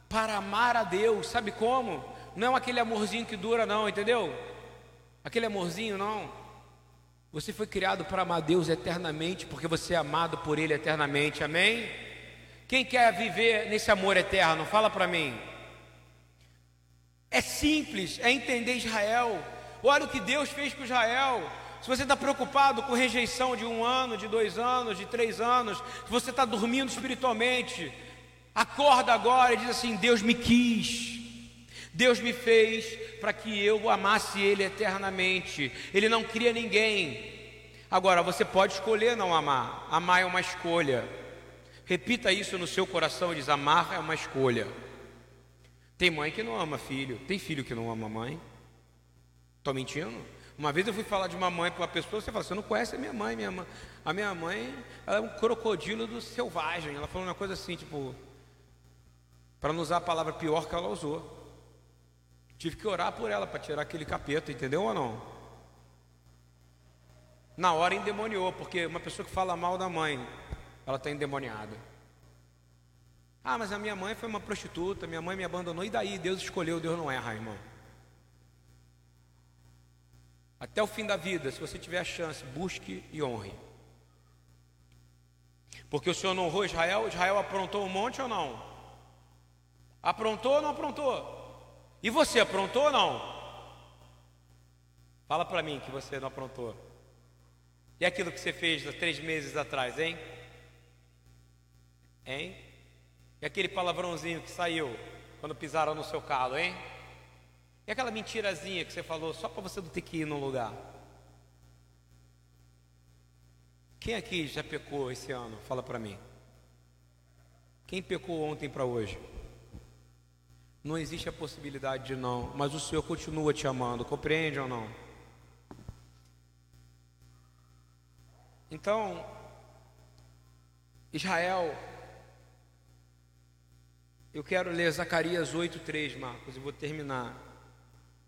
para amar a Deus, sabe como? Não é aquele amorzinho que dura, não, entendeu? Aquele amorzinho, não. Você foi criado para amar Deus eternamente, porque você é amado por Ele eternamente, amém? Quem quer viver nesse amor eterno? Fala para mim. É simples, é entender Israel. Olha o que Deus fez com Israel. Se você está preocupado com rejeição de um ano, de dois anos, de três anos, se você está dormindo espiritualmente, acorda agora e diz assim: Deus me quis. Deus me fez para que eu amasse Ele eternamente. Ele não cria ninguém. Agora, você pode escolher não amar. Amar é uma escolha. Repita isso no seu coração e diz: amar é uma escolha. Tem mãe que não ama filho, tem filho que não ama mãe. Estou mentindo? Uma vez eu fui falar de uma mãe para uma pessoa, você fala, você não conhece a minha mãe, minha mãe. A minha mãe é um crocodilo do selvagem. Ela falou uma coisa assim, tipo, para não usar a palavra pior que ela usou. Tive que orar por ela para tirar aquele capeta, entendeu ou não? Na hora endemoniou, porque uma pessoa que fala mal da mãe, ela está endemoniada. Ah, mas a minha mãe foi uma prostituta, minha mãe me abandonou, e daí? Deus escolheu, Deus não erra, irmão. Até o fim da vida, se você tiver a chance, busque e honre. Porque o Senhor não honrou Israel, Israel aprontou um monte ou não? Aprontou ou não aprontou? E você aprontou ou não? Fala para mim que você não aprontou. E aquilo que você fez há três meses atrás, hein? Hein? E aquele palavrãozinho que saiu quando pisaram no seu calo, hein? E aquela mentirazinha que você falou só para você não ter que ir num lugar? Quem aqui já pecou esse ano? Fala para mim. Quem pecou ontem para hoje? Não existe a possibilidade de não, mas o Senhor continua te amando, compreende ou não? Então, Israel eu quero ler Zacarias 8,3, Marcos, e vou terminar.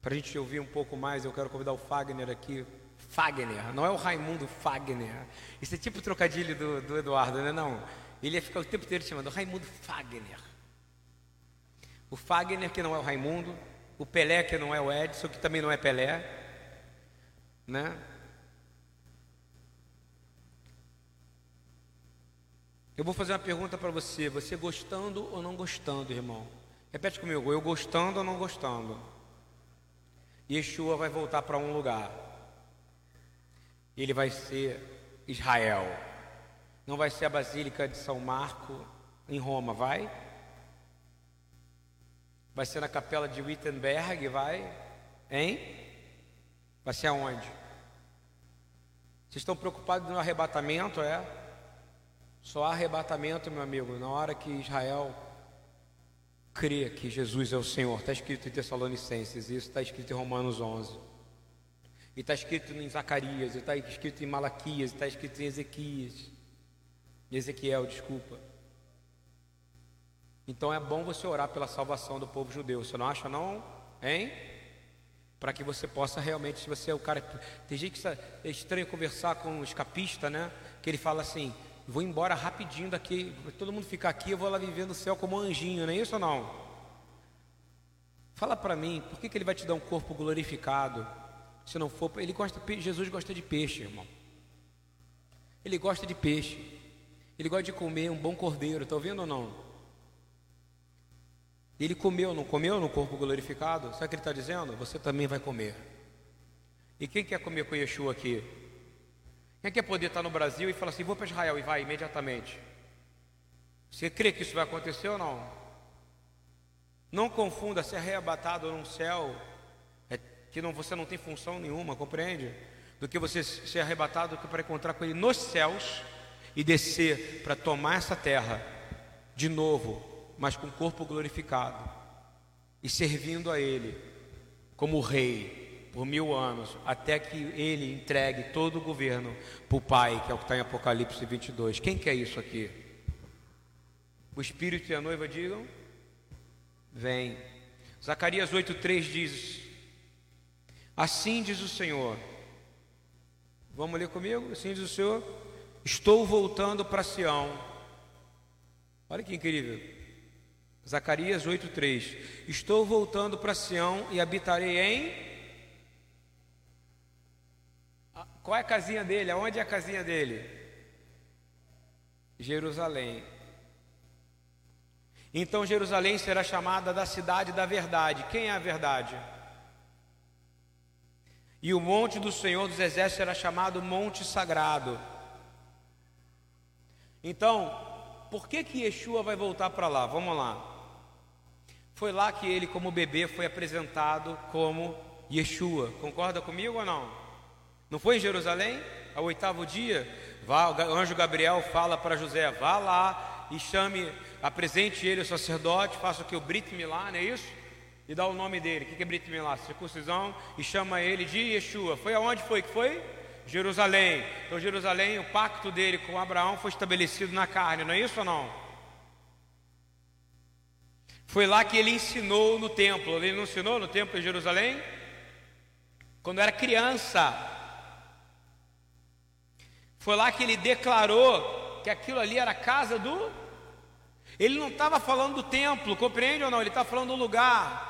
Para a gente ouvir um pouco mais, eu quero convidar o Fagner aqui. Fagner, não é o Raimundo Fagner. Isso é tipo o trocadilho do, do Eduardo, né? Não. Ele ia ficar o tempo inteiro chamando Raimundo Fagner. O Fagner, que não é o Raimundo. O Pelé, que não é o Edson, que também não é Pelé. Né? Eu vou fazer uma pergunta para você: você gostando ou não gostando, irmão? Repete comigo: eu gostando ou não gostando? Yeshua vai voltar para um lugar. Ele vai ser Israel. Não vai ser a Basílica de São Marco em Roma, vai? Vai ser na capela de Wittenberg, vai? Hein? Vai ser aonde? Vocês estão preocupados no arrebatamento, é? Só arrebatamento, meu amigo, na hora que Israel crê que Jesus é o Senhor. Está escrito em Tessalonicenses, isso está escrito em Romanos 11. E está escrito em Zacarias, e está escrito em Malaquias, e está escrito em Ezequias. Ezequiel, desculpa. Então é bom você orar pela salvação do povo judeu. Você não acha não? Hein? Para que você possa realmente, se você é o cara. Tem gente que é estranho conversar com um escapista, né? Que ele fala assim: vou embora rapidinho daqui, todo mundo ficar aqui, eu vou lá viver no céu como um anjinho, não é isso ou não? Fala para mim, por que, que ele vai te dar um corpo glorificado? Se não for, ele gosta, Jesus gosta de peixe, irmão. Ele gosta de peixe. Ele gosta de comer um bom cordeiro, está ouvindo ou não? Ele comeu, não comeu no corpo glorificado? Sabe o que ele está dizendo? Você também vai comer. E quem quer comer com Yeshua aqui? Quem quer poder estar no Brasil e falar assim, vou para Israel e vai imediatamente? Você crê que isso vai acontecer ou não? Não confunda ser arrebatado num céu é, que não, você não tem função nenhuma, compreende? Do que você ser arrebatado para encontrar com ele nos céus e descer para tomar essa terra de novo, mas com o corpo glorificado e servindo a Ele como rei por mil anos, até que Ele entregue todo o governo para o Pai, que é o que está em Apocalipse 22. Quem quer isso aqui? O Espírito e a noiva digam: Vem. Zacarias 8,3 diz: Assim diz o Senhor. Vamos ler comigo? Assim diz o Senhor Estou voltando para Sião. Olha que incrível. Zacarias 8:3. Estou voltando para Sião e habitarei em Qual é a casinha dele? Aonde é a casinha dele? Jerusalém. Então Jerusalém será chamada da cidade da verdade. Quem é a verdade? E o monte do Senhor dos Exércitos será chamado Monte Sagrado. Então, por que que Yeshua vai voltar para lá? Vamos lá. Foi lá que ele, como bebê, foi apresentado como Yeshua. Concorda comigo ou não? Não foi em Jerusalém? Ao oitavo dia, vá, o anjo Gabriel fala para José: vá lá e chame, apresente ele o sacerdote, faça o que o Brit Milá, não é isso? E dá o nome dele. O que é Brit Milá? Circuncisão e chama ele de Yeshua. Foi aonde foi que foi? Jerusalém. Então, Jerusalém, o pacto dele com Abraão foi estabelecido na carne, não é isso ou não? Foi lá que ele ensinou no templo. Ele não ensinou no templo de Jerusalém? Quando era criança. Foi lá que ele declarou que aquilo ali era a casa do. Ele não estava falando do templo, compreende ou não? Ele está falando do lugar.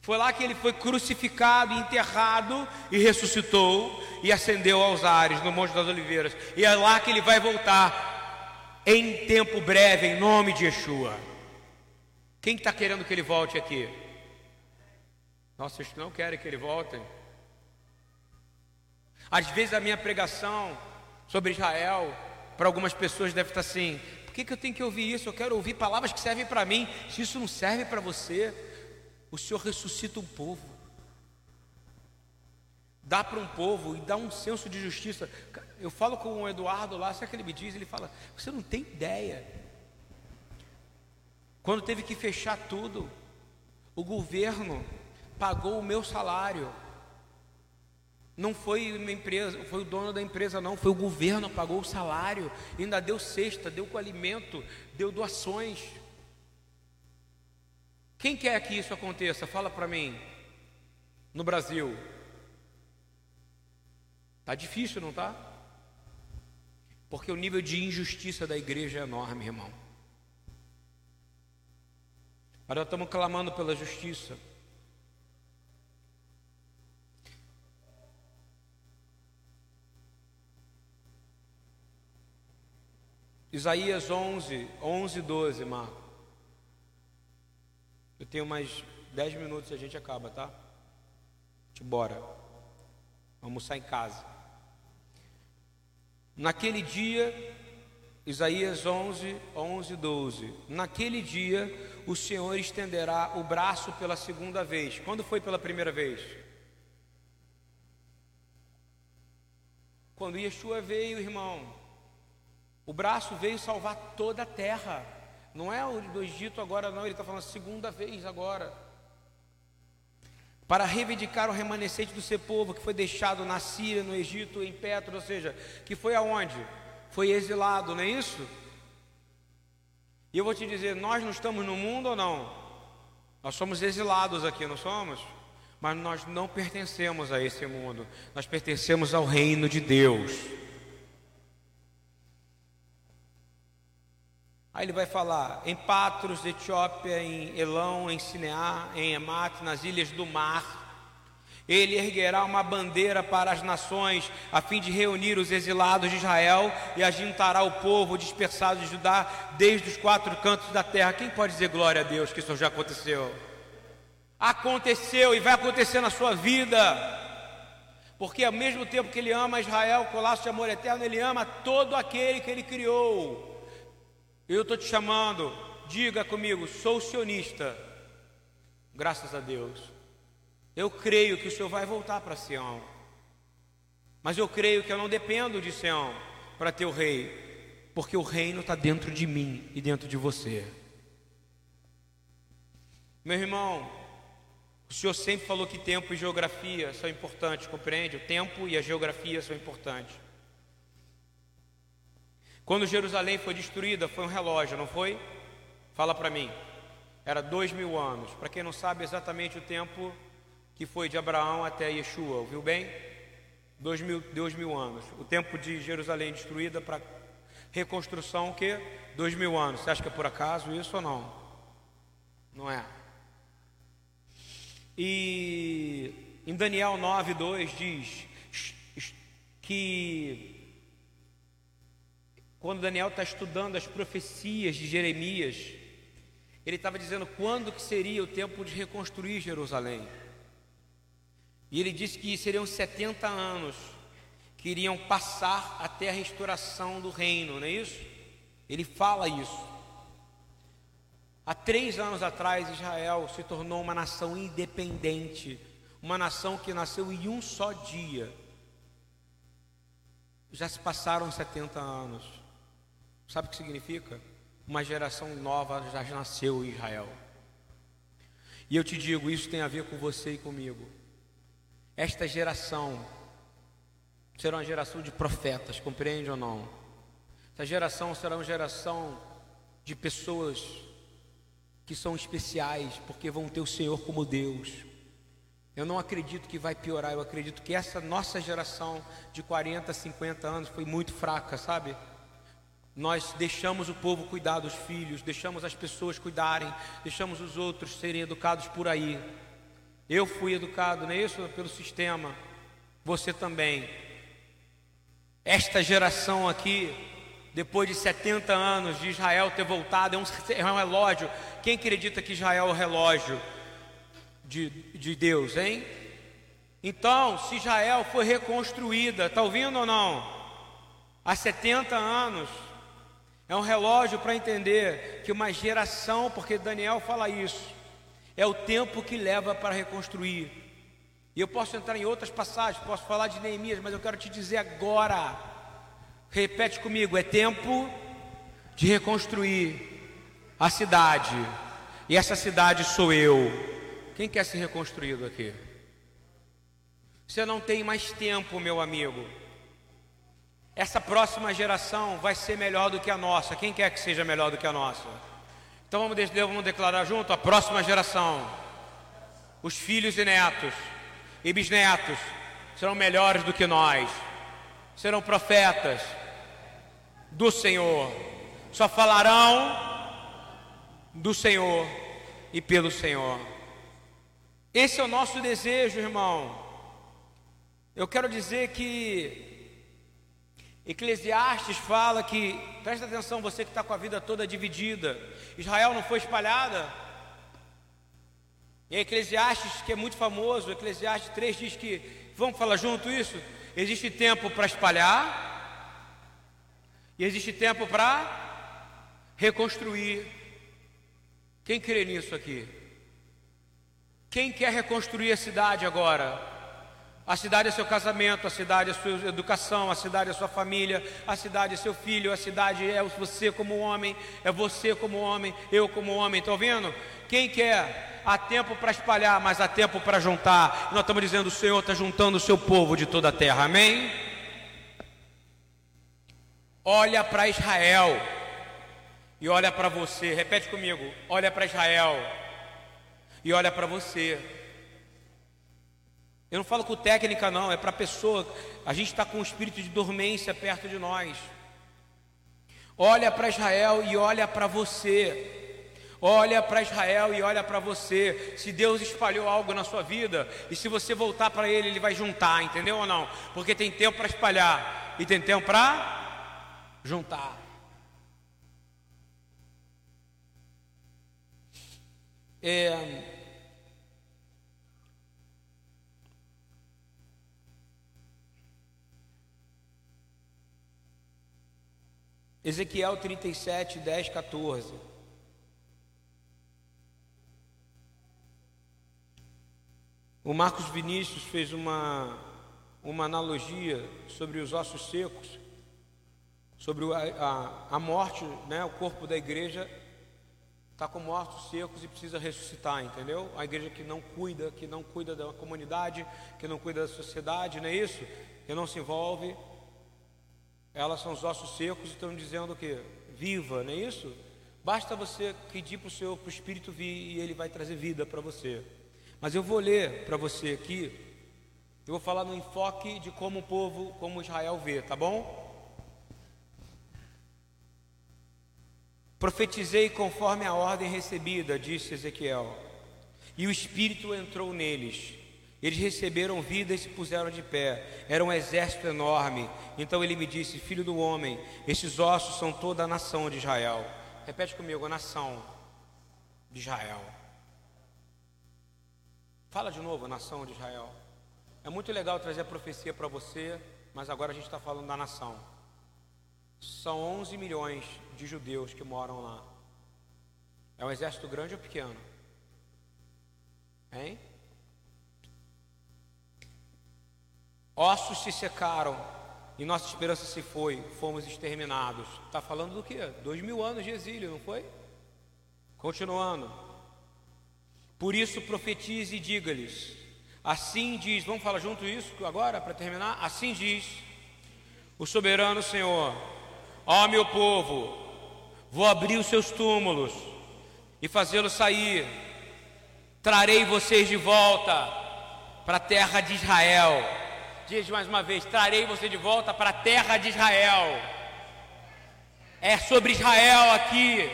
Foi lá que ele foi crucificado, enterrado e ressuscitou e ascendeu aos ares no Monte das Oliveiras. E é lá que ele vai voltar em tempo breve, em nome de Yeshua. Quem está querendo que ele volte aqui? Nossa, vocês não querem que ele volte? Às vezes a minha pregação sobre Israel, para algumas pessoas deve estar assim: por que, que eu tenho que ouvir isso? Eu quero ouvir palavras que servem para mim. Se isso não serve para você, o Senhor ressuscita um povo, dá para um povo e dá um senso de justiça. Eu falo com o Eduardo lá, sabe o que ele me diz? Ele fala: Você não tem ideia. Quando teve que fechar tudo, o governo pagou o meu salário. Não foi uma empresa, foi o dono da empresa, não, foi o governo pagou o salário, ainda deu cesta, deu com alimento, deu doações. Quem quer que isso aconteça? Fala para mim. No Brasil. Tá difícil, não tá? Porque o nível de injustiça da igreja é enorme, irmão. Mas nós estamos clamando pela justiça. Isaías 11, 11, 12, Marco. Eu tenho mais 10 minutos e a gente acaba, tá? Bora. Vamos almoçar em casa. Naquele dia, Isaías 11, 11, 12. Naquele dia, o Senhor estenderá o braço pela segunda vez. Quando foi pela primeira vez? Quando Yeshua veio, irmão, o braço veio salvar toda a terra. Não é o do Egito agora, não, ele está falando segunda vez agora. Para reivindicar o remanescente do seu povo que foi deixado na Síria, no Egito, em Petro, ou seja, que foi aonde? Foi exilado, não é isso? E eu vou te dizer, nós não estamos no mundo ou não? Nós somos exilados aqui, não somos? Mas nós não pertencemos a esse mundo, nós pertencemos ao reino de Deus. Aí ele vai falar em Patros, Etiópia, em Elão, em Sineá, em Emat, nas ilhas do mar. Ele erguerá uma bandeira para as nações, a fim de reunir os exilados de Israel e ajuntará o povo dispersado de Judá desde os quatro cantos da terra. Quem pode dizer glória a Deus que isso já aconteceu? Aconteceu e vai acontecer na sua vida. Porque ao mesmo tempo que ele ama Israel, com laço de amor eterno, ele ama todo aquele que ele criou. Eu estou te chamando, diga comigo, sou sionista. Graças a Deus. Eu creio que o Senhor vai voltar para Sião. Mas eu creio que eu não dependo de Sião para ter o rei, porque o reino está dentro de mim e dentro de você. Meu irmão, o Senhor sempre falou que tempo e geografia são importantes, compreende? O tempo e a geografia são importantes. Quando Jerusalém foi destruída, foi um relógio, não foi? Fala para mim. Era dois mil anos. Para quem não sabe exatamente o tempo que foi de Abraão até Yeshua, ouviu bem? Dois mil, dois mil anos. O tempo de Jerusalém destruída para reconstrução, o que? Dois mil anos. Você acha que é por acaso isso ou não? Não é. E em Daniel 9, 2 diz que quando Daniel está estudando as profecias de Jeremias, ele estava dizendo quando que seria o tempo de reconstruir Jerusalém. E ele disse que seriam 70 anos que iriam passar até a restauração do reino, não é isso? Ele fala isso. Há três anos atrás, Israel se tornou uma nação independente, uma nação que nasceu em um só dia. Já se passaram 70 anos. Sabe o que significa? Uma geração nova já nasceu em Israel. E eu te digo, isso tem a ver com você e comigo. Esta geração será uma geração de profetas, compreende ou não? Essa geração será uma geração de pessoas que são especiais, porque vão ter o Senhor como Deus. Eu não acredito que vai piorar, eu acredito que essa nossa geração de 40, 50 anos foi muito fraca, sabe? Nós deixamos o povo cuidar dos filhos, deixamos as pessoas cuidarem, deixamos os outros serem educados por aí. Eu fui educado, não é isso? Pelo sistema, você também. Esta geração aqui, depois de 70 anos de Israel ter voltado, é um, é um relógio. Quem acredita que Israel é o relógio de, de Deus, hein? Então, se Israel foi reconstruída, está ouvindo ou não? Há 70 anos, é um relógio para entender que uma geração, porque Daniel fala isso, é o tempo que leva para reconstruir. E eu posso entrar em outras passagens, posso falar de Neemias, mas eu quero te dizer agora. Repete comigo: é tempo de reconstruir a cidade. E essa cidade sou eu. Quem quer ser reconstruído aqui? Você não tem mais tempo, meu amigo. Essa próxima geração vai ser melhor do que a nossa. Quem quer que seja melhor do que a nossa? Então vamos, vamos declarar junto a próxima geração. Os filhos e netos e bisnetos serão melhores do que nós. Serão profetas do Senhor. Só falarão do Senhor e pelo Senhor. Esse é o nosso desejo, irmão. Eu quero dizer que Eclesiastes fala que, presta atenção, você que está com a vida toda dividida, Israel não foi espalhada. E Eclesiastes, que é muito famoso, Eclesiastes 3 diz que, vamos falar junto isso? Existe tempo para espalhar, e existe tempo para reconstruir. Quem crê nisso aqui? Quem quer reconstruir a cidade agora? A cidade é seu casamento, a cidade é sua educação, a cidade é sua família, a cidade é seu filho, a cidade é você como homem, é você como homem, eu como homem. Estão vendo? Quem quer? Há tempo para espalhar, mas há tempo para juntar. Nós estamos dizendo: o Senhor está juntando o seu povo de toda a terra. Amém? Olha para Israel e olha para você. Repete comigo: olha para Israel e olha para você. Eu não falo com técnica, não, é para a pessoa. A gente está com um espírito de dormência perto de nós. Olha para Israel e olha para você. Olha para Israel e olha para você. Se Deus espalhou algo na sua vida, e se você voltar para Ele, Ele vai juntar, entendeu ou não? Porque tem tempo para espalhar e tem tempo para juntar. É, Ezequiel 37, 10, 14. O Marcos Vinícius fez uma, uma analogia sobre os ossos secos, sobre a, a, a morte, né? o corpo da igreja está com mortos secos e precisa ressuscitar, entendeu? A igreja que não cuida, que não cuida da comunidade, que não cuida da sociedade, não é isso? Que não se envolve elas são os ossos secos e estão dizendo o que? Viva, não é isso? Basta você pedir para o Senhor, para o Espírito vir e Ele vai trazer vida para você. Mas eu vou ler para você aqui, eu vou falar no enfoque de como o povo, como Israel vê, tá bom? Profetizei conforme a ordem recebida, disse Ezequiel, e o Espírito entrou neles eles receberam vida e se puseram de pé. Era um exército enorme. Então ele me disse: Filho do homem, estes ossos são toda a nação de Israel. Repete comigo: a nação de Israel. Fala de novo, a nação de Israel. É muito legal trazer a profecia para você, mas agora a gente está falando da nação. São 11 milhões de judeus que moram lá. É um exército grande ou pequeno? Hein? Ossos se secaram e nossa esperança se foi, fomos exterminados. Está falando do que? Dois mil anos de exílio, não foi? Continuando. Por isso profetize e diga-lhes: Assim diz, vamos falar junto isso agora para terminar? Assim diz o soberano Senhor: Ó meu povo, vou abrir os seus túmulos e fazê-los sair. Trarei vocês de volta para a terra de Israel Diz mais uma vez: trarei você de volta para a terra de Israel. É sobre Israel aqui.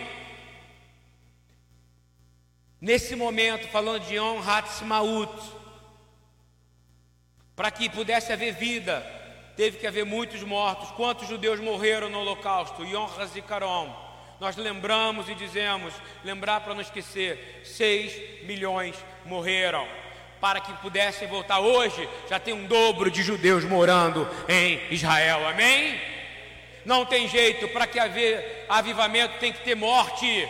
Nesse momento, falando de Yom Hatzmaut, para que pudesse haver vida, teve que haver muitos mortos. Quantos judeus morreram no Holocausto? Yom Hazikarom. Nós lembramos e dizemos, lembrar para não esquecer, 6 milhões morreram para que pudessem voltar hoje, já tem um dobro de judeus morando em Israel, amém? Não tem jeito, para que haver avivamento tem que ter morte.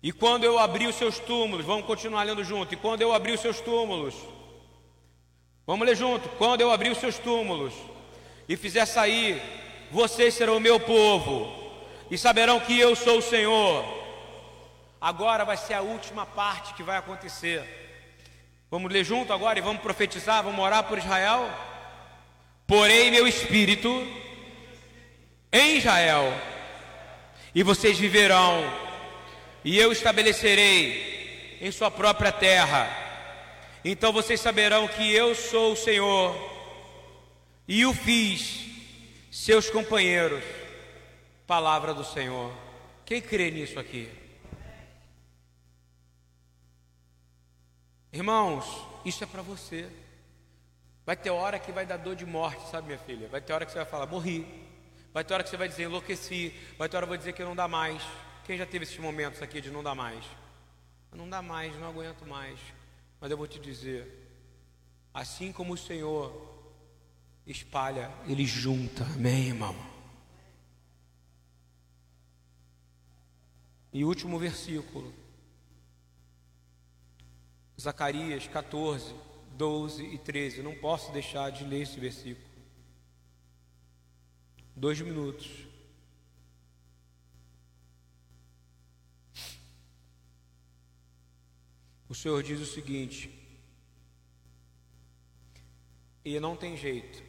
E quando eu abri os seus túmulos, vamos continuar lendo junto. E quando eu abri os seus túmulos, vamos ler junto. Quando eu abri os seus túmulos e fizer sair, vocês serão o meu povo e saberão que eu sou o Senhor. Agora vai ser a última parte que vai acontecer. Vamos ler junto agora e vamos profetizar, vamos orar por Israel. Porém, meu espírito em Israel, e vocês viverão, e eu estabelecerei em sua própria terra. Então vocês saberão que eu sou o Senhor, e o fiz seus companheiros Palavra do Senhor. Quem crê nisso aqui? Irmãos, isso é para você. Vai ter hora que vai dar dor de morte, sabe, minha filha? Vai ter hora que você vai falar, morri. Vai ter hora que você vai dizer, enlouqueci. Vai ter hora que vai dizer que não dá mais. Quem já teve esses momentos aqui de não dá mais? Não dá mais, não aguento mais. Mas eu vou te dizer, assim como o Senhor espalha, Ele junta, amém, irmão? E último versículo, Zacarias 14, 12 e 13. Não posso deixar de ler esse versículo. Dois minutos. O Senhor diz o seguinte: e não tem jeito,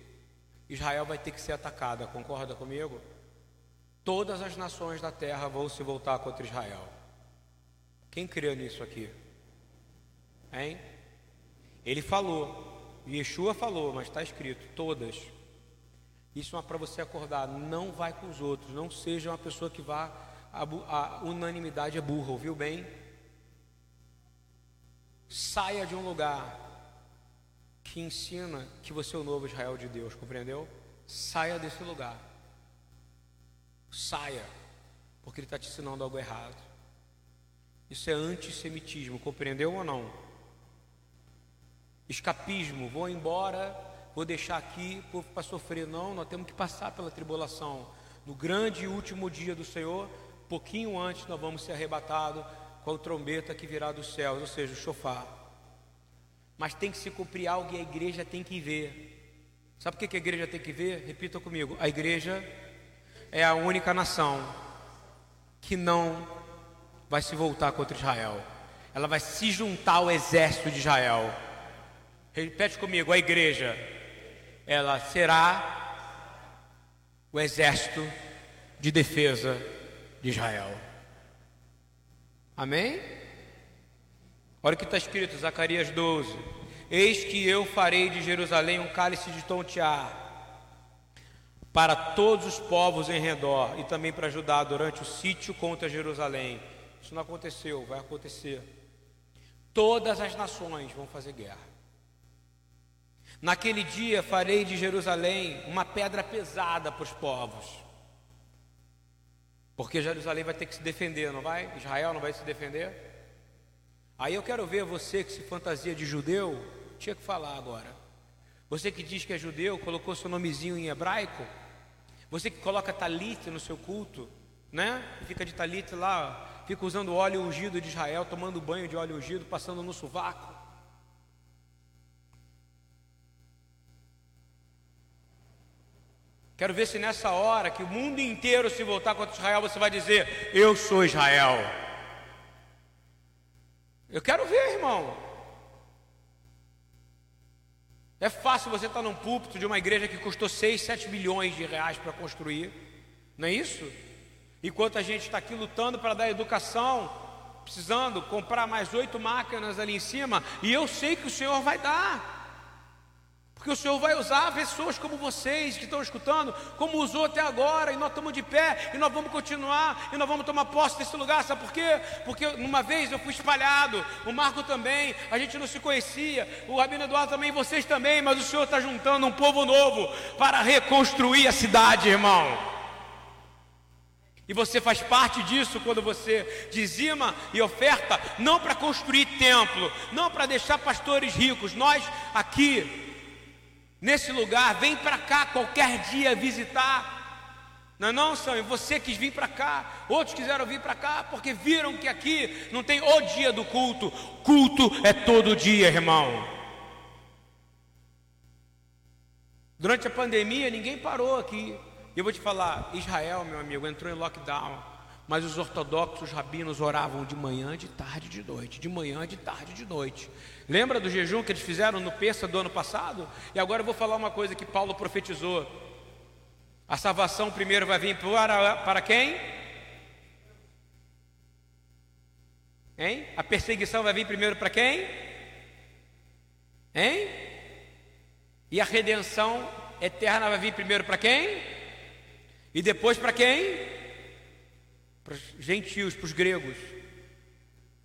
Israel vai ter que ser atacada, concorda comigo? Todas as nações da terra vão se voltar contra Israel. Quem crê nisso aqui? Hein? Ele falou, Yeshua falou, mas está escrito: todas. Isso é para você acordar. Não vai com os outros. Não seja uma pessoa que vá. A, a unanimidade é burra, ouviu bem? Saia de um lugar que ensina que você é o novo Israel de Deus, compreendeu? Saia desse lugar. Saia, porque ele está te ensinando algo errado. Isso é antissemitismo, compreendeu ou não? Escapismo, vou embora, vou deixar aqui para sofrer. Não, nós temos que passar pela tribulação. No grande e último dia do Senhor, pouquinho antes nós vamos ser arrebatados com a trombeta que virá dos céus, ou seja, o chofar. Mas tem que se cumprir algo e a igreja tem que ver. Sabe por que a igreja tem que ver? Repita comigo: a igreja é a única nação que não vai se voltar contra Israel. Ela vai se juntar ao exército de Israel. Repete comigo: a igreja, ela será o exército de defesa de Israel. Amém? Olha o que está escrito, Zacarias 12: Eis que eu farei de Jerusalém um cálice de tontear para todos os povos em redor e também para Judá durante o sítio contra Jerusalém. Isso não aconteceu, vai acontecer. Todas as nações vão fazer guerra. Naquele dia farei de Jerusalém uma pedra pesada para os povos. Porque Jerusalém vai ter que se defender, não vai? Israel não vai se defender? Aí eu quero ver você que se fantasia de judeu, tinha que falar agora. Você que diz que é judeu, colocou seu nomezinho em hebraico, você que coloca talite no seu culto, né? Fica de talite lá, fica usando óleo ungido de Israel, tomando banho de óleo ungido, passando no sovaco. Quero ver se nessa hora que o mundo inteiro se voltar contra Israel, você vai dizer: Eu sou Israel. Eu quero ver, irmão. É fácil você estar num púlpito de uma igreja que custou 6, 7 milhões de reais para construir, não é isso? Enquanto a gente está aqui lutando para dar educação, precisando comprar mais oito máquinas ali em cima, e eu sei que o Senhor vai dar. Porque o Senhor vai usar pessoas como vocês que estão escutando, como usou até agora, e nós estamos de pé, e nós vamos continuar, e nós vamos tomar posse desse lugar, sabe por quê? Porque uma vez eu fui espalhado, o Marco também, a gente não se conhecia, o Rabino Eduardo também, vocês também, mas o Senhor está juntando um povo novo para reconstruir a cidade, irmão. E você faz parte disso quando você dizima e oferta, não para construir templo, não para deixar pastores ricos. Nós aqui nesse lugar, vem para cá qualquer dia visitar. Não é não, Sam? Você quis vir para cá, outros quiseram vir para cá, porque viram que aqui não tem o dia do culto. Culto é todo dia, irmão. Durante a pandemia, ninguém parou aqui. Eu vou te falar: Israel, meu amigo, entrou em lockdown. Mas os ortodoxos os rabinos oravam de manhã, de tarde, de noite, de manhã, de tarde, de noite. Lembra do jejum que eles fizeram no Peça do ano passado? E agora eu vou falar uma coisa que Paulo profetizou. A salvação primeiro vai vir para, para quem? Hein? A perseguição vai vir primeiro para quem? Hein? E a redenção eterna vai vir primeiro para quem? E depois para quem? para os gentios, para os gregos.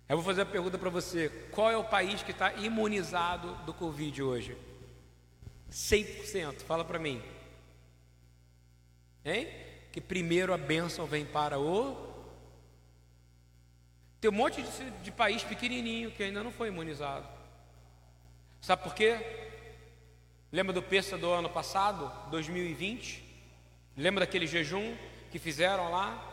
Eu vou fazer a pergunta para você: qual é o país que está imunizado do Covid hoje? 100%, fala para mim. Hein? Que primeiro a bênção vem para o. Tem um monte de, de país pequenininho que ainda não foi imunizado. Sabe por quê? Lembra do peça do ano passado, 2020? Lembra daquele jejum que fizeram lá?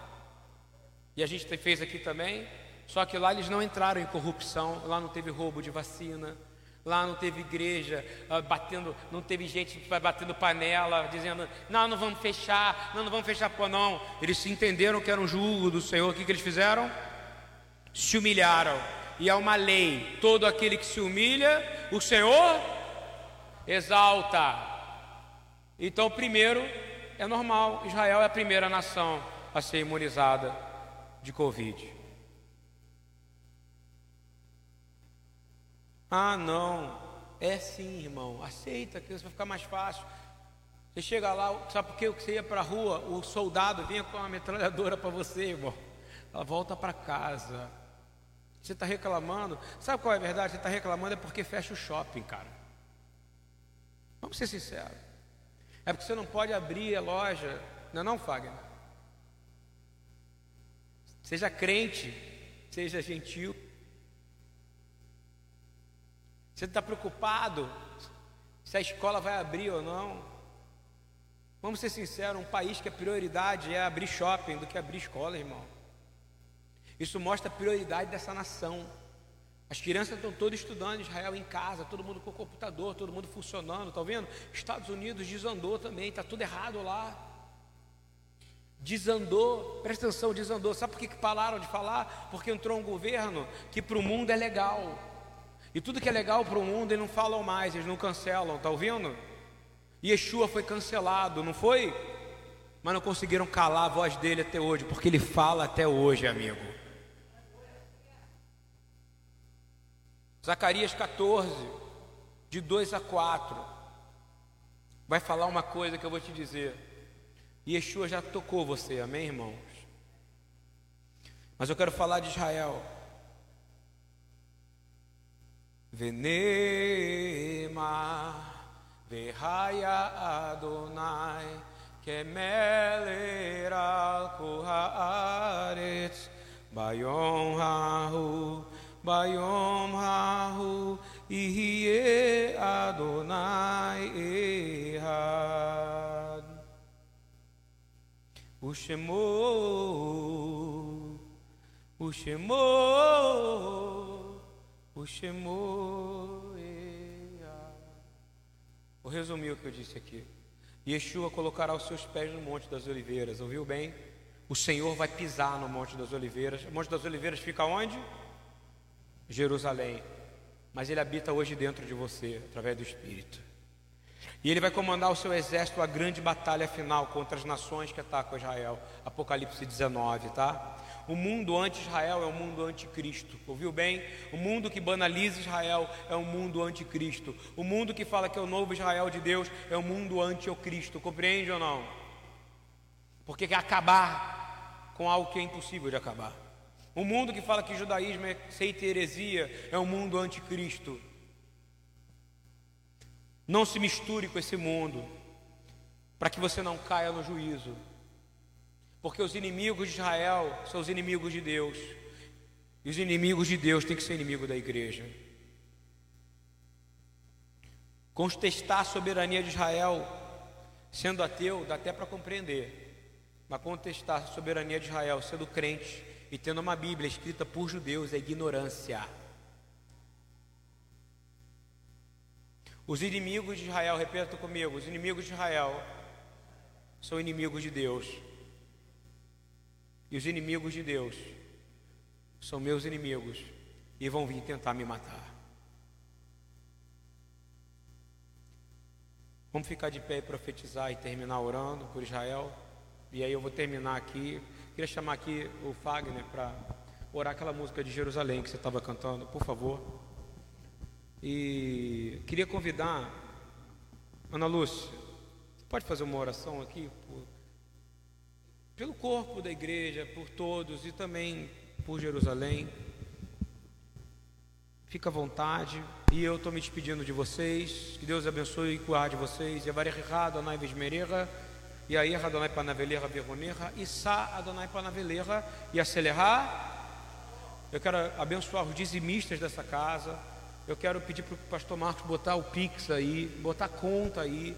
E a gente fez aqui também. Só que lá eles não entraram em corrupção, lá não teve roubo de vacina, lá não teve igreja uh, batendo, não teve gente batendo panela, dizendo, não, não vamos fechar, não, não vamos fechar pô, não. Eles se entenderam que era um julgo do Senhor, o que, que eles fizeram? Se humilharam. E há uma lei: todo aquele que se humilha, o Senhor exalta. Então, primeiro, é normal, Israel é a primeira nação a ser imunizada de Covid. Ah, não, é sim, irmão, aceita que vai ficar mais fácil. Você chega lá, sabe por que você ia para a rua? O soldado vinha com uma metralhadora para você, irmão. Ela volta para casa. Você está reclamando. Sabe qual é a verdade? Você está reclamando é porque fecha o shopping, cara. Vamos ser sinceros. É porque você não pode abrir a loja. Não é não, Fagner? Seja crente, seja gentil. Você está preocupado se a escola vai abrir ou não? Vamos ser sinceros, um país que a prioridade é abrir shopping do que abrir escola, irmão. Isso mostra a prioridade dessa nação. As crianças estão todas estudando Israel em casa, todo mundo com computador, todo mundo funcionando, tá vendo? Estados Unidos desandou também, está tudo errado lá. Desandou, presta atenção, desandou. Sabe por que, que pararam de falar? Porque entrou um governo que para o mundo é legal. E tudo que é legal para o mundo eles não falam mais, eles não cancelam, tá ouvindo? Yeshua foi cancelado, não foi? Mas não conseguiram calar a voz dele até hoje, porque ele fala até hoje, amigo. Zacarias 14, de 2 a 4, vai falar uma coisa que eu vou te dizer. Yeshua já tocou você, amém, irmãos? Mas eu quero falar de Israel. ונאמר והיה אדוני כמלך על כל הארץ ביום ההוא ביום ההוא יהיה אדוני אחד ושמו ושמו Vou resumir o que eu disse aqui. Yeshua colocará os seus pés no Monte das Oliveiras, ouviu bem? O Senhor vai pisar no Monte das Oliveiras. O Monte das Oliveiras fica onde? Jerusalém. Mas ele habita hoje dentro de você, através do Espírito. E ele vai comandar o seu exército a grande batalha final contra as nações que atacam Israel. Apocalipse 19, tá? O mundo anti-Israel é um mundo anticristo. Ouviu bem? O mundo que banaliza Israel é um mundo anticristo. O mundo que fala que é o novo Israel de Deus é um mundo anti-Cristo. Compreende ou não? Porque quer acabar com algo que é impossível de acabar. O mundo que fala que judaísmo é seita e heresia é um mundo anticristo. Não se misture com esse mundo, para que você não caia no juízo. Porque os inimigos de Israel são os inimigos de Deus. E os inimigos de Deus têm que ser inimigo da igreja. Contestar a soberania de Israel, sendo ateu, dá até para compreender. Mas contestar a soberania de Israel, sendo crente e tendo uma Bíblia escrita por judeus, é ignorância. Os inimigos de Israel, repita comigo: os inimigos de Israel são inimigos de Deus. E os inimigos de Deus são meus inimigos e vão vir tentar me matar. Vamos ficar de pé e profetizar e terminar orando por Israel. E aí eu vou terminar aqui. Queria chamar aqui o Fagner para orar aquela música de Jerusalém que você estava cantando, por favor. E queria convidar Ana Lúcia, pode fazer uma oração aqui por pelo corpo da igreja, por todos e também por Jerusalém. Fica à vontade. E eu estou me despedindo de vocês. Que Deus abençoe e guarde vocês. Yavarech Adonai. E aí Adonai Panavelecha Verronecha. E Sa Adonai Panavelecha. E acelerar. Eu quero abençoar os dizimistas dessa casa. Eu quero pedir para o pastor Marcos botar o Pix aí, botar conta aí.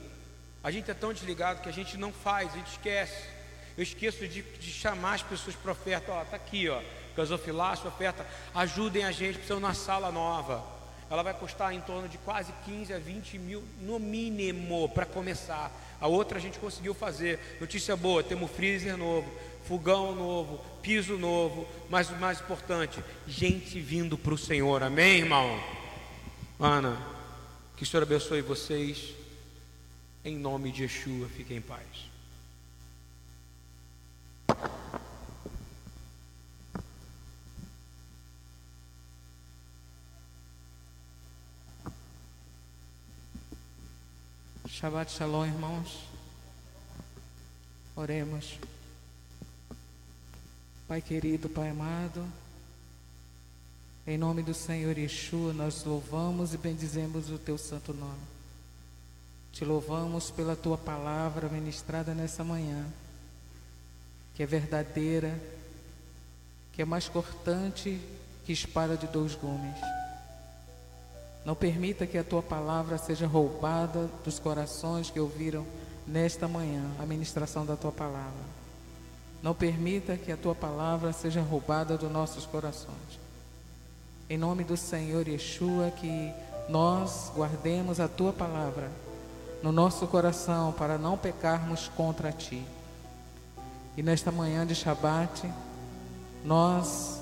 A gente é tão desligado que a gente não faz, a gente esquece. Eu esqueço de, de chamar as pessoas para oferta. Ó, tá aqui, ó. Gasofilácio, oferta. Ajudem a gente, precisamos na sala nova. Ela vai custar em torno de quase 15 a 20 mil, no mínimo, para começar. A outra a gente conseguiu fazer. Notícia boa: temos freezer novo, fogão novo, piso novo. Mas o mais importante, gente vindo para o Senhor. Amém, irmão? Ana, que o Senhor abençoe vocês. Em nome de Yeshua, fiquem em paz. Shabbat Shalom, irmãos. Oremos. Pai querido, Pai amado, em nome do Senhor Yeshua, nós louvamos e bendizemos o teu santo nome. Te louvamos pela tua palavra ministrada nessa manhã, que é verdadeira, que é mais cortante que espada de dois gumes. Não permita que a tua palavra seja roubada dos corações que ouviram nesta manhã a ministração da tua palavra. Não permita que a tua palavra seja roubada dos nossos corações. Em nome do Senhor Yeshua, que nós guardemos a tua palavra no nosso coração para não pecarmos contra ti. E nesta manhã de Shabat, nós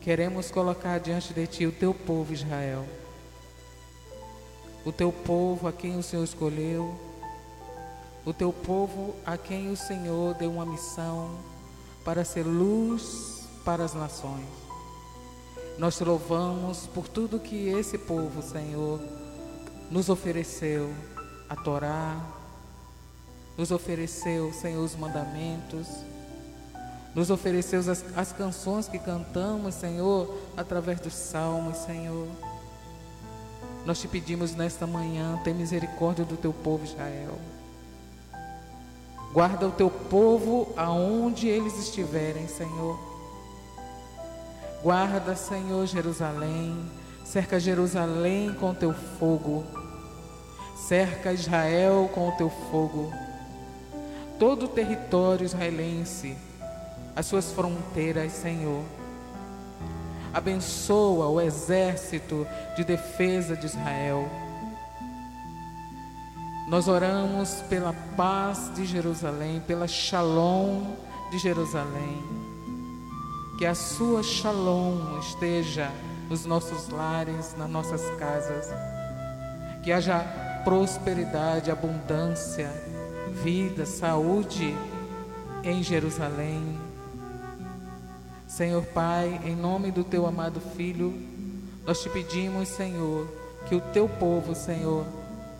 queremos colocar diante de ti o teu povo Israel. O teu povo a quem o Senhor escolheu, o teu povo a quem o Senhor deu uma missão para ser luz para as nações. Nós te louvamos por tudo que esse povo, Senhor, nos ofereceu, a Torá, nos ofereceu, Senhor, os mandamentos, nos ofereceu as, as canções que cantamos, Senhor, através dos salmos, Senhor. Nós te pedimos nesta manhã, tem misericórdia do teu povo Israel. Guarda o teu povo aonde eles estiverem, Senhor. Guarda, Senhor, Jerusalém. Cerca Jerusalém com teu fogo. Cerca Israel com o teu fogo. Todo o território israelense, as suas fronteiras, Senhor. Abençoa o exército de defesa de Israel. Nós oramos pela paz de Jerusalém, pela shalom de Jerusalém. Que a sua shalom esteja nos nossos lares, nas nossas casas. Que haja prosperidade, abundância, vida, saúde em Jerusalém. Senhor Pai, em nome do teu amado Filho, nós te pedimos, Senhor, que o teu povo, Senhor,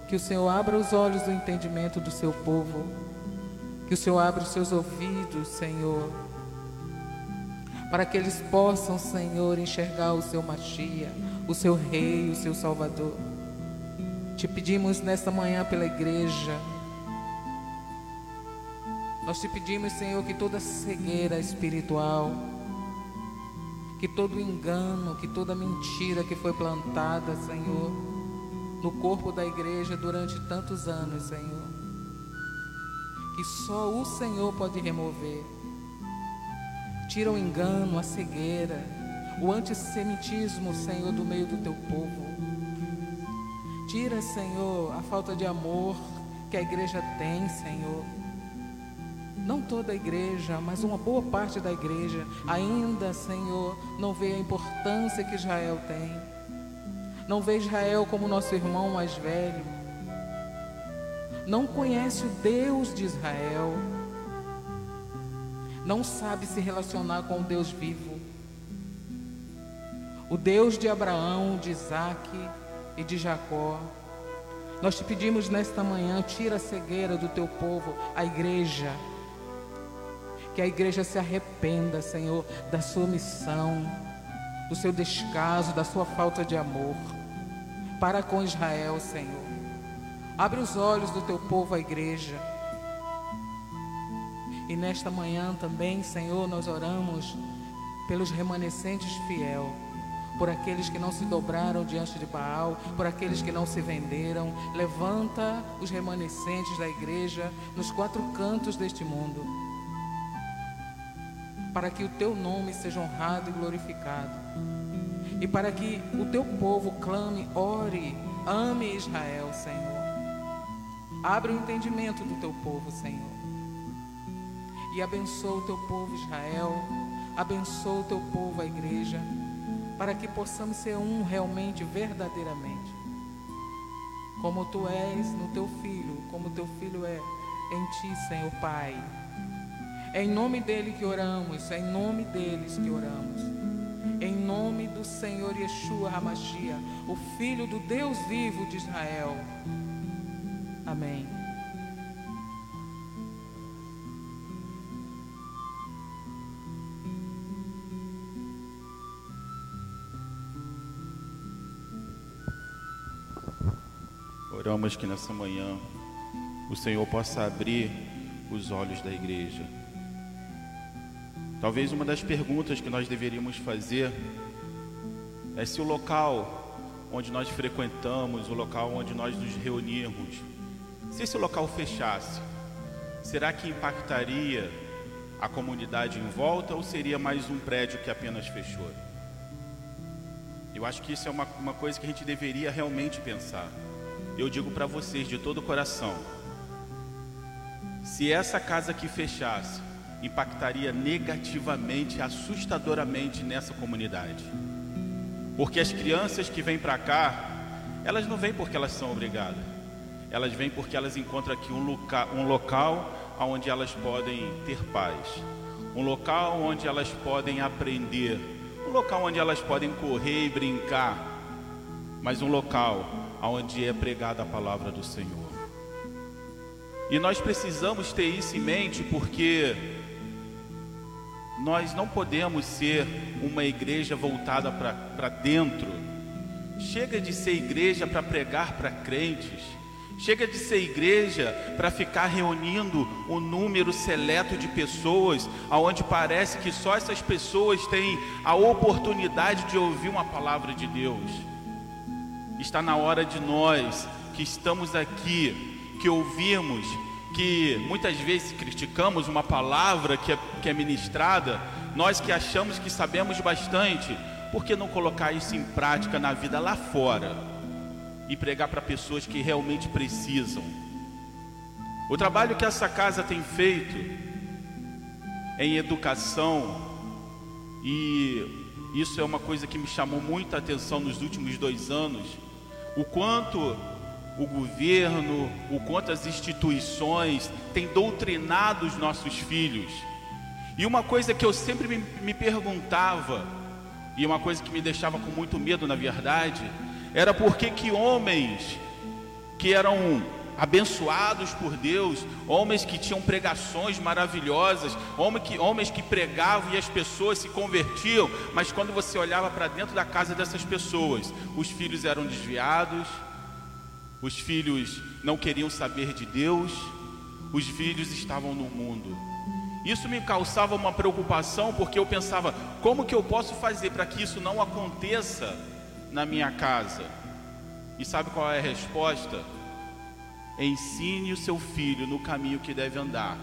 que o Senhor abra os olhos do entendimento do seu povo, que o Senhor abra os seus ouvidos, Senhor, para que eles possam, Senhor, enxergar o seu Machia, o seu Rei, o seu Salvador. Te pedimos nesta manhã pela igreja. Nós te pedimos, Senhor, que toda cegueira espiritual, que todo engano, que toda mentira que foi plantada, Senhor, no corpo da igreja durante tantos anos, Senhor, que só o Senhor pode remover. Tira o engano, a cegueira, o antissemitismo, Senhor, do meio do teu povo. Tira, Senhor, a falta de amor que a igreja tem, Senhor. Não toda a igreja, mas uma boa parte da igreja ainda, Senhor, não vê a importância que Israel tem. Não vê Israel como nosso irmão mais velho. Não conhece o Deus de Israel não sabe se relacionar com o Deus vivo. O Deus de Abraão, de Isaac e de Jacó. Nós te pedimos nesta manhã, tira a cegueira do teu povo, a igreja. Que a igreja se arrependa, Senhor, da sua missão, do seu descaso, da sua falta de amor para com Israel, Senhor. Abre os olhos do teu povo, a igreja. E nesta manhã também, Senhor, nós oramos pelos remanescentes fiel, por aqueles que não se dobraram diante de Baal, por aqueles que não se venderam. Levanta os remanescentes da igreja nos quatro cantos deste mundo, para que o teu nome seja honrado e glorificado, e para que o teu povo clame, ore, ame Israel, Senhor. Abre o entendimento do teu povo, Senhor. E abençoa o teu povo Israel, abençoa o teu povo, a igreja, para que possamos ser um realmente, verdadeiramente. Como tu és no teu filho, como teu filho é em ti, Senhor Pai. É em nome dele que oramos, é em nome deles que oramos. Em nome do Senhor Yeshua Hamashia, o Filho do Deus vivo de Israel. Amém. Oramos que nessa manhã o Senhor possa abrir os olhos da igreja. Talvez uma das perguntas que nós deveríamos fazer é se o local onde nós frequentamos, o local onde nós nos reunimos, se esse local fechasse, será que impactaria a comunidade em volta ou seria mais um prédio que apenas fechou? Eu acho que isso é uma, uma coisa que a gente deveria realmente pensar eu digo para vocês de todo o coração: se essa casa aqui fechasse, impactaria negativamente, assustadoramente nessa comunidade. Porque as crianças que vêm para cá, elas não vêm porque elas são obrigadas, elas vêm porque elas encontram aqui um, loca um local onde elas podem ter paz, um local onde elas podem aprender, um local onde elas podem correr e brincar, mas um local onde é pregada a palavra do Senhor. E nós precisamos ter isso em mente porque nós não podemos ser uma igreja voltada para dentro. Chega de ser igreja para pregar para crentes. Chega de ser igreja para ficar reunindo um número seleto de pessoas, aonde parece que só essas pessoas têm a oportunidade de ouvir uma palavra de Deus. Está na hora de nós que estamos aqui, que ouvimos, que muitas vezes criticamos uma palavra que é, que é ministrada, nós que achamos que sabemos bastante, por que não colocar isso em prática na vida lá fora e pregar para pessoas que realmente precisam? O trabalho que essa casa tem feito em educação, e isso é uma coisa que me chamou muita atenção nos últimos dois anos o quanto o governo, o quanto as instituições têm doutrinado os nossos filhos. E uma coisa que eu sempre me, me perguntava, e uma coisa que me deixava com muito medo, na verdade, era por que que homens que eram abençoados por Deus, homens que tinham pregações maravilhosas, homens que, homens que pregavam e as pessoas se convertiam, mas quando você olhava para dentro da casa dessas pessoas, os filhos eram desviados, os filhos não queriam saber de Deus, os filhos estavam no mundo. Isso me causava uma preocupação, porque eu pensava: como que eu posso fazer para que isso não aconteça na minha casa? E sabe qual é a resposta? Ensine o seu filho no caminho que deve andar,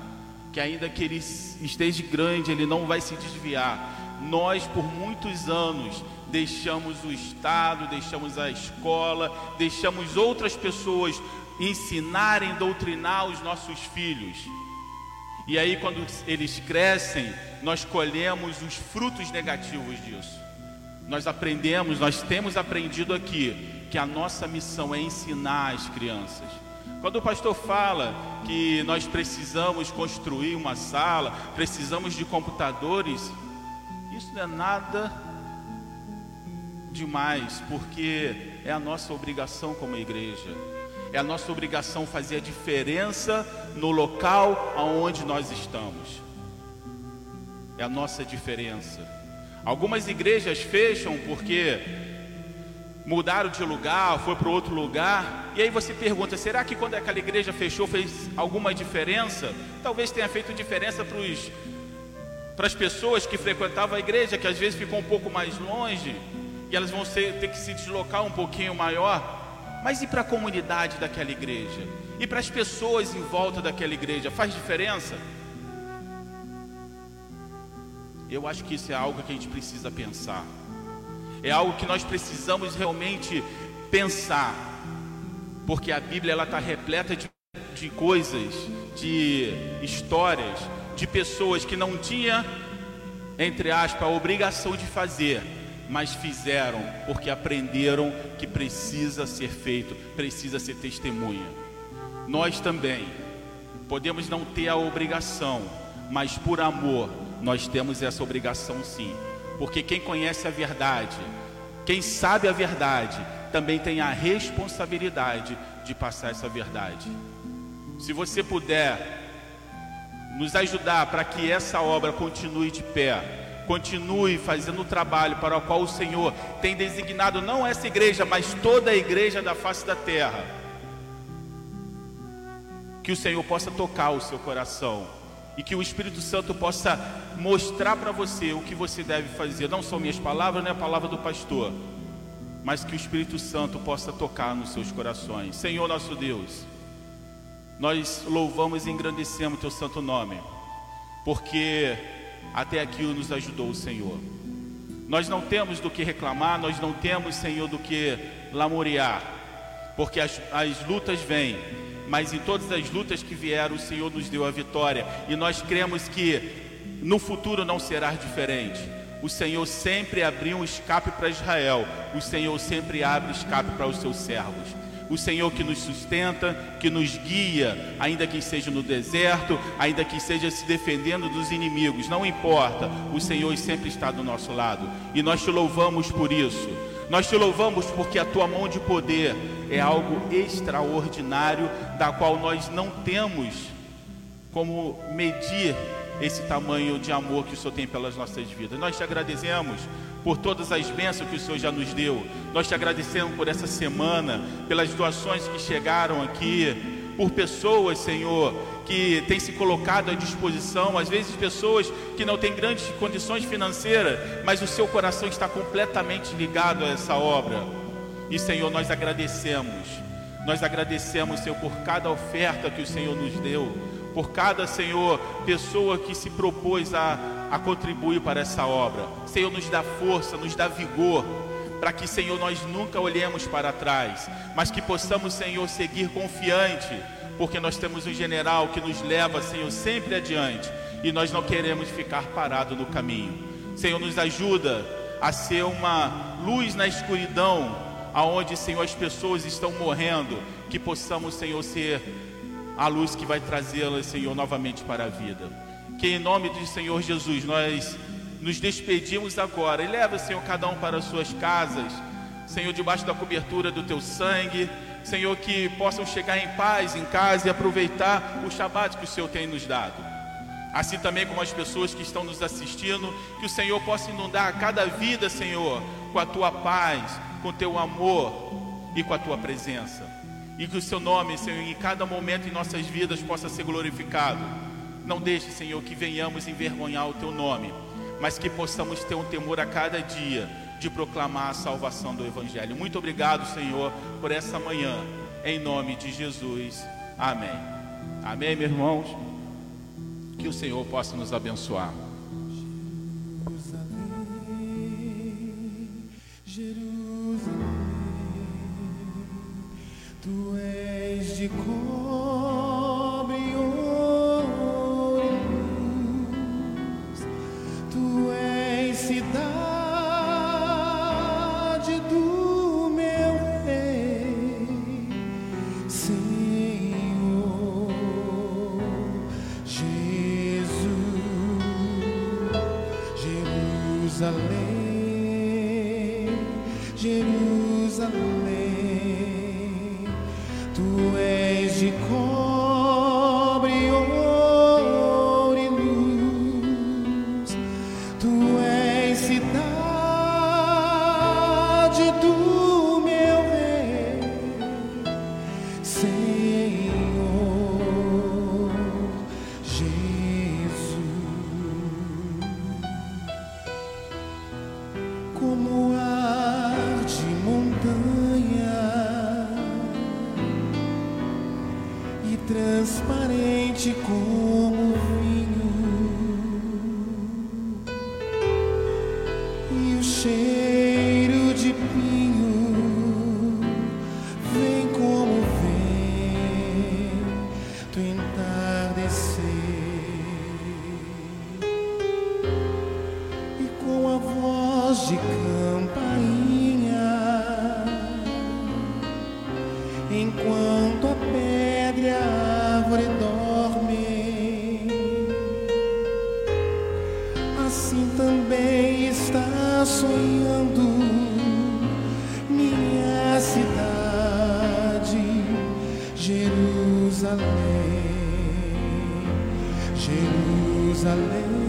que ainda que ele esteja grande, ele não vai se desviar. Nós, por muitos anos, deixamos o Estado, deixamos a escola, deixamos outras pessoas ensinarem, doutrinar os nossos filhos. E aí, quando eles crescem, nós colhemos os frutos negativos disso. Nós aprendemos, nós temos aprendido aqui que a nossa missão é ensinar as crianças. Quando o pastor fala que nós precisamos construir uma sala, precisamos de computadores, isso não é nada demais, porque é a nossa obrigação como igreja. É a nossa obrigação fazer a diferença no local aonde nós estamos. É a nossa diferença. Algumas igrejas fecham porque mudaram de lugar, foi para outro lugar. E aí você pergunta: será que quando aquela igreja fechou fez alguma diferença? Talvez tenha feito diferença para os para as pessoas que frequentavam a igreja, que às vezes ficam um pouco mais longe e elas vão ser, ter que se deslocar um pouquinho maior. Mas e para a comunidade daquela igreja? E para as pessoas em volta daquela igreja? Faz diferença? Eu acho que isso é algo que a gente precisa pensar. É algo que nós precisamos realmente pensar, porque a Bíblia ela está repleta de, de coisas, de histórias, de pessoas que não tinha, entre aspas, a obrigação de fazer, mas fizeram porque aprenderam que precisa ser feito, precisa ser testemunha. Nós também podemos não ter a obrigação, mas por amor nós temos essa obrigação sim. Porque quem conhece a verdade, quem sabe a verdade, também tem a responsabilidade de passar essa verdade. Se você puder nos ajudar para que essa obra continue de pé, continue fazendo o trabalho para o qual o Senhor tem designado não essa igreja, mas toda a igreja da face da terra. Que o Senhor possa tocar o seu coração e que o Espírito Santo possa mostrar para você o que você deve fazer. Não são minhas palavras, nem a palavra do pastor, mas que o Espírito Santo possa tocar nos seus corações. Senhor nosso Deus, nós louvamos e engrandecemos teu santo nome, porque até aqui nos ajudou o Senhor. Nós não temos do que reclamar, nós não temos, Senhor, do que lamorear, porque as, as lutas vêm, mas em todas as lutas que vieram, o Senhor nos deu a vitória, e nós cremos que no futuro não será diferente. O Senhor sempre abriu um escape para Israel, o Senhor sempre abre escape para os seus servos. O Senhor que nos sustenta, que nos guia, ainda que seja no deserto, ainda que seja se defendendo dos inimigos, não importa, o Senhor sempre está do nosso lado e nós te louvamos por isso. Nós te louvamos porque a tua mão de poder é algo extraordinário, da qual nós não temos como medir esse tamanho de amor que o Senhor tem pelas nossas vidas. Nós te agradecemos por todas as bênçãos que o Senhor já nos deu. Nós te agradecemos por essa semana, pelas doações que chegaram aqui, por pessoas, Senhor, que têm se colocado à disposição, às vezes pessoas que não têm grandes condições financeiras, mas o seu coração está completamente ligado a essa obra. E Senhor, nós agradecemos. Nós agradecemos, Senhor, por cada oferta que o Senhor nos deu, por cada, Senhor, pessoa que se propôs a, a contribuir para essa obra. Senhor, nos dá força, nos dá vigor, para que, Senhor, nós nunca olhemos para trás, mas que possamos, Senhor, seguir confiante porque nós temos um general que nos leva, Senhor, sempre adiante e nós não queremos ficar parados no caminho. Senhor, nos ajuda a ser uma luz na escuridão, aonde, Senhor, as pessoas estão morrendo, que possamos, Senhor, ser a luz que vai trazê-las, Senhor, novamente para a vida. Que em nome do Senhor Jesus nós nos despedimos agora e leva, Senhor, cada um para as suas casas, Senhor, debaixo da cobertura do teu sangue. Senhor, que possam chegar em paz em casa e aproveitar o Shabat que o Senhor tem nos dado. Assim também como as pessoas que estão nos assistindo, que o Senhor possa inundar cada vida, Senhor, com a tua paz, com o teu amor e com a tua presença. E que o seu nome, Senhor, em cada momento em nossas vidas possa ser glorificado. Não deixe, Senhor, que venhamos envergonhar o teu nome, mas que possamos ter um temor a cada dia de proclamar a salvação do Evangelho. Muito obrigado, Senhor, por essa manhã, em nome de Jesus. Amém. Amém, meus irmãos. Que o Senhor possa nos abençoar. Jerusalém, tu és de cidade. Assim também está sonhando minha cidade, Jerusalém, Jerusalém,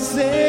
você.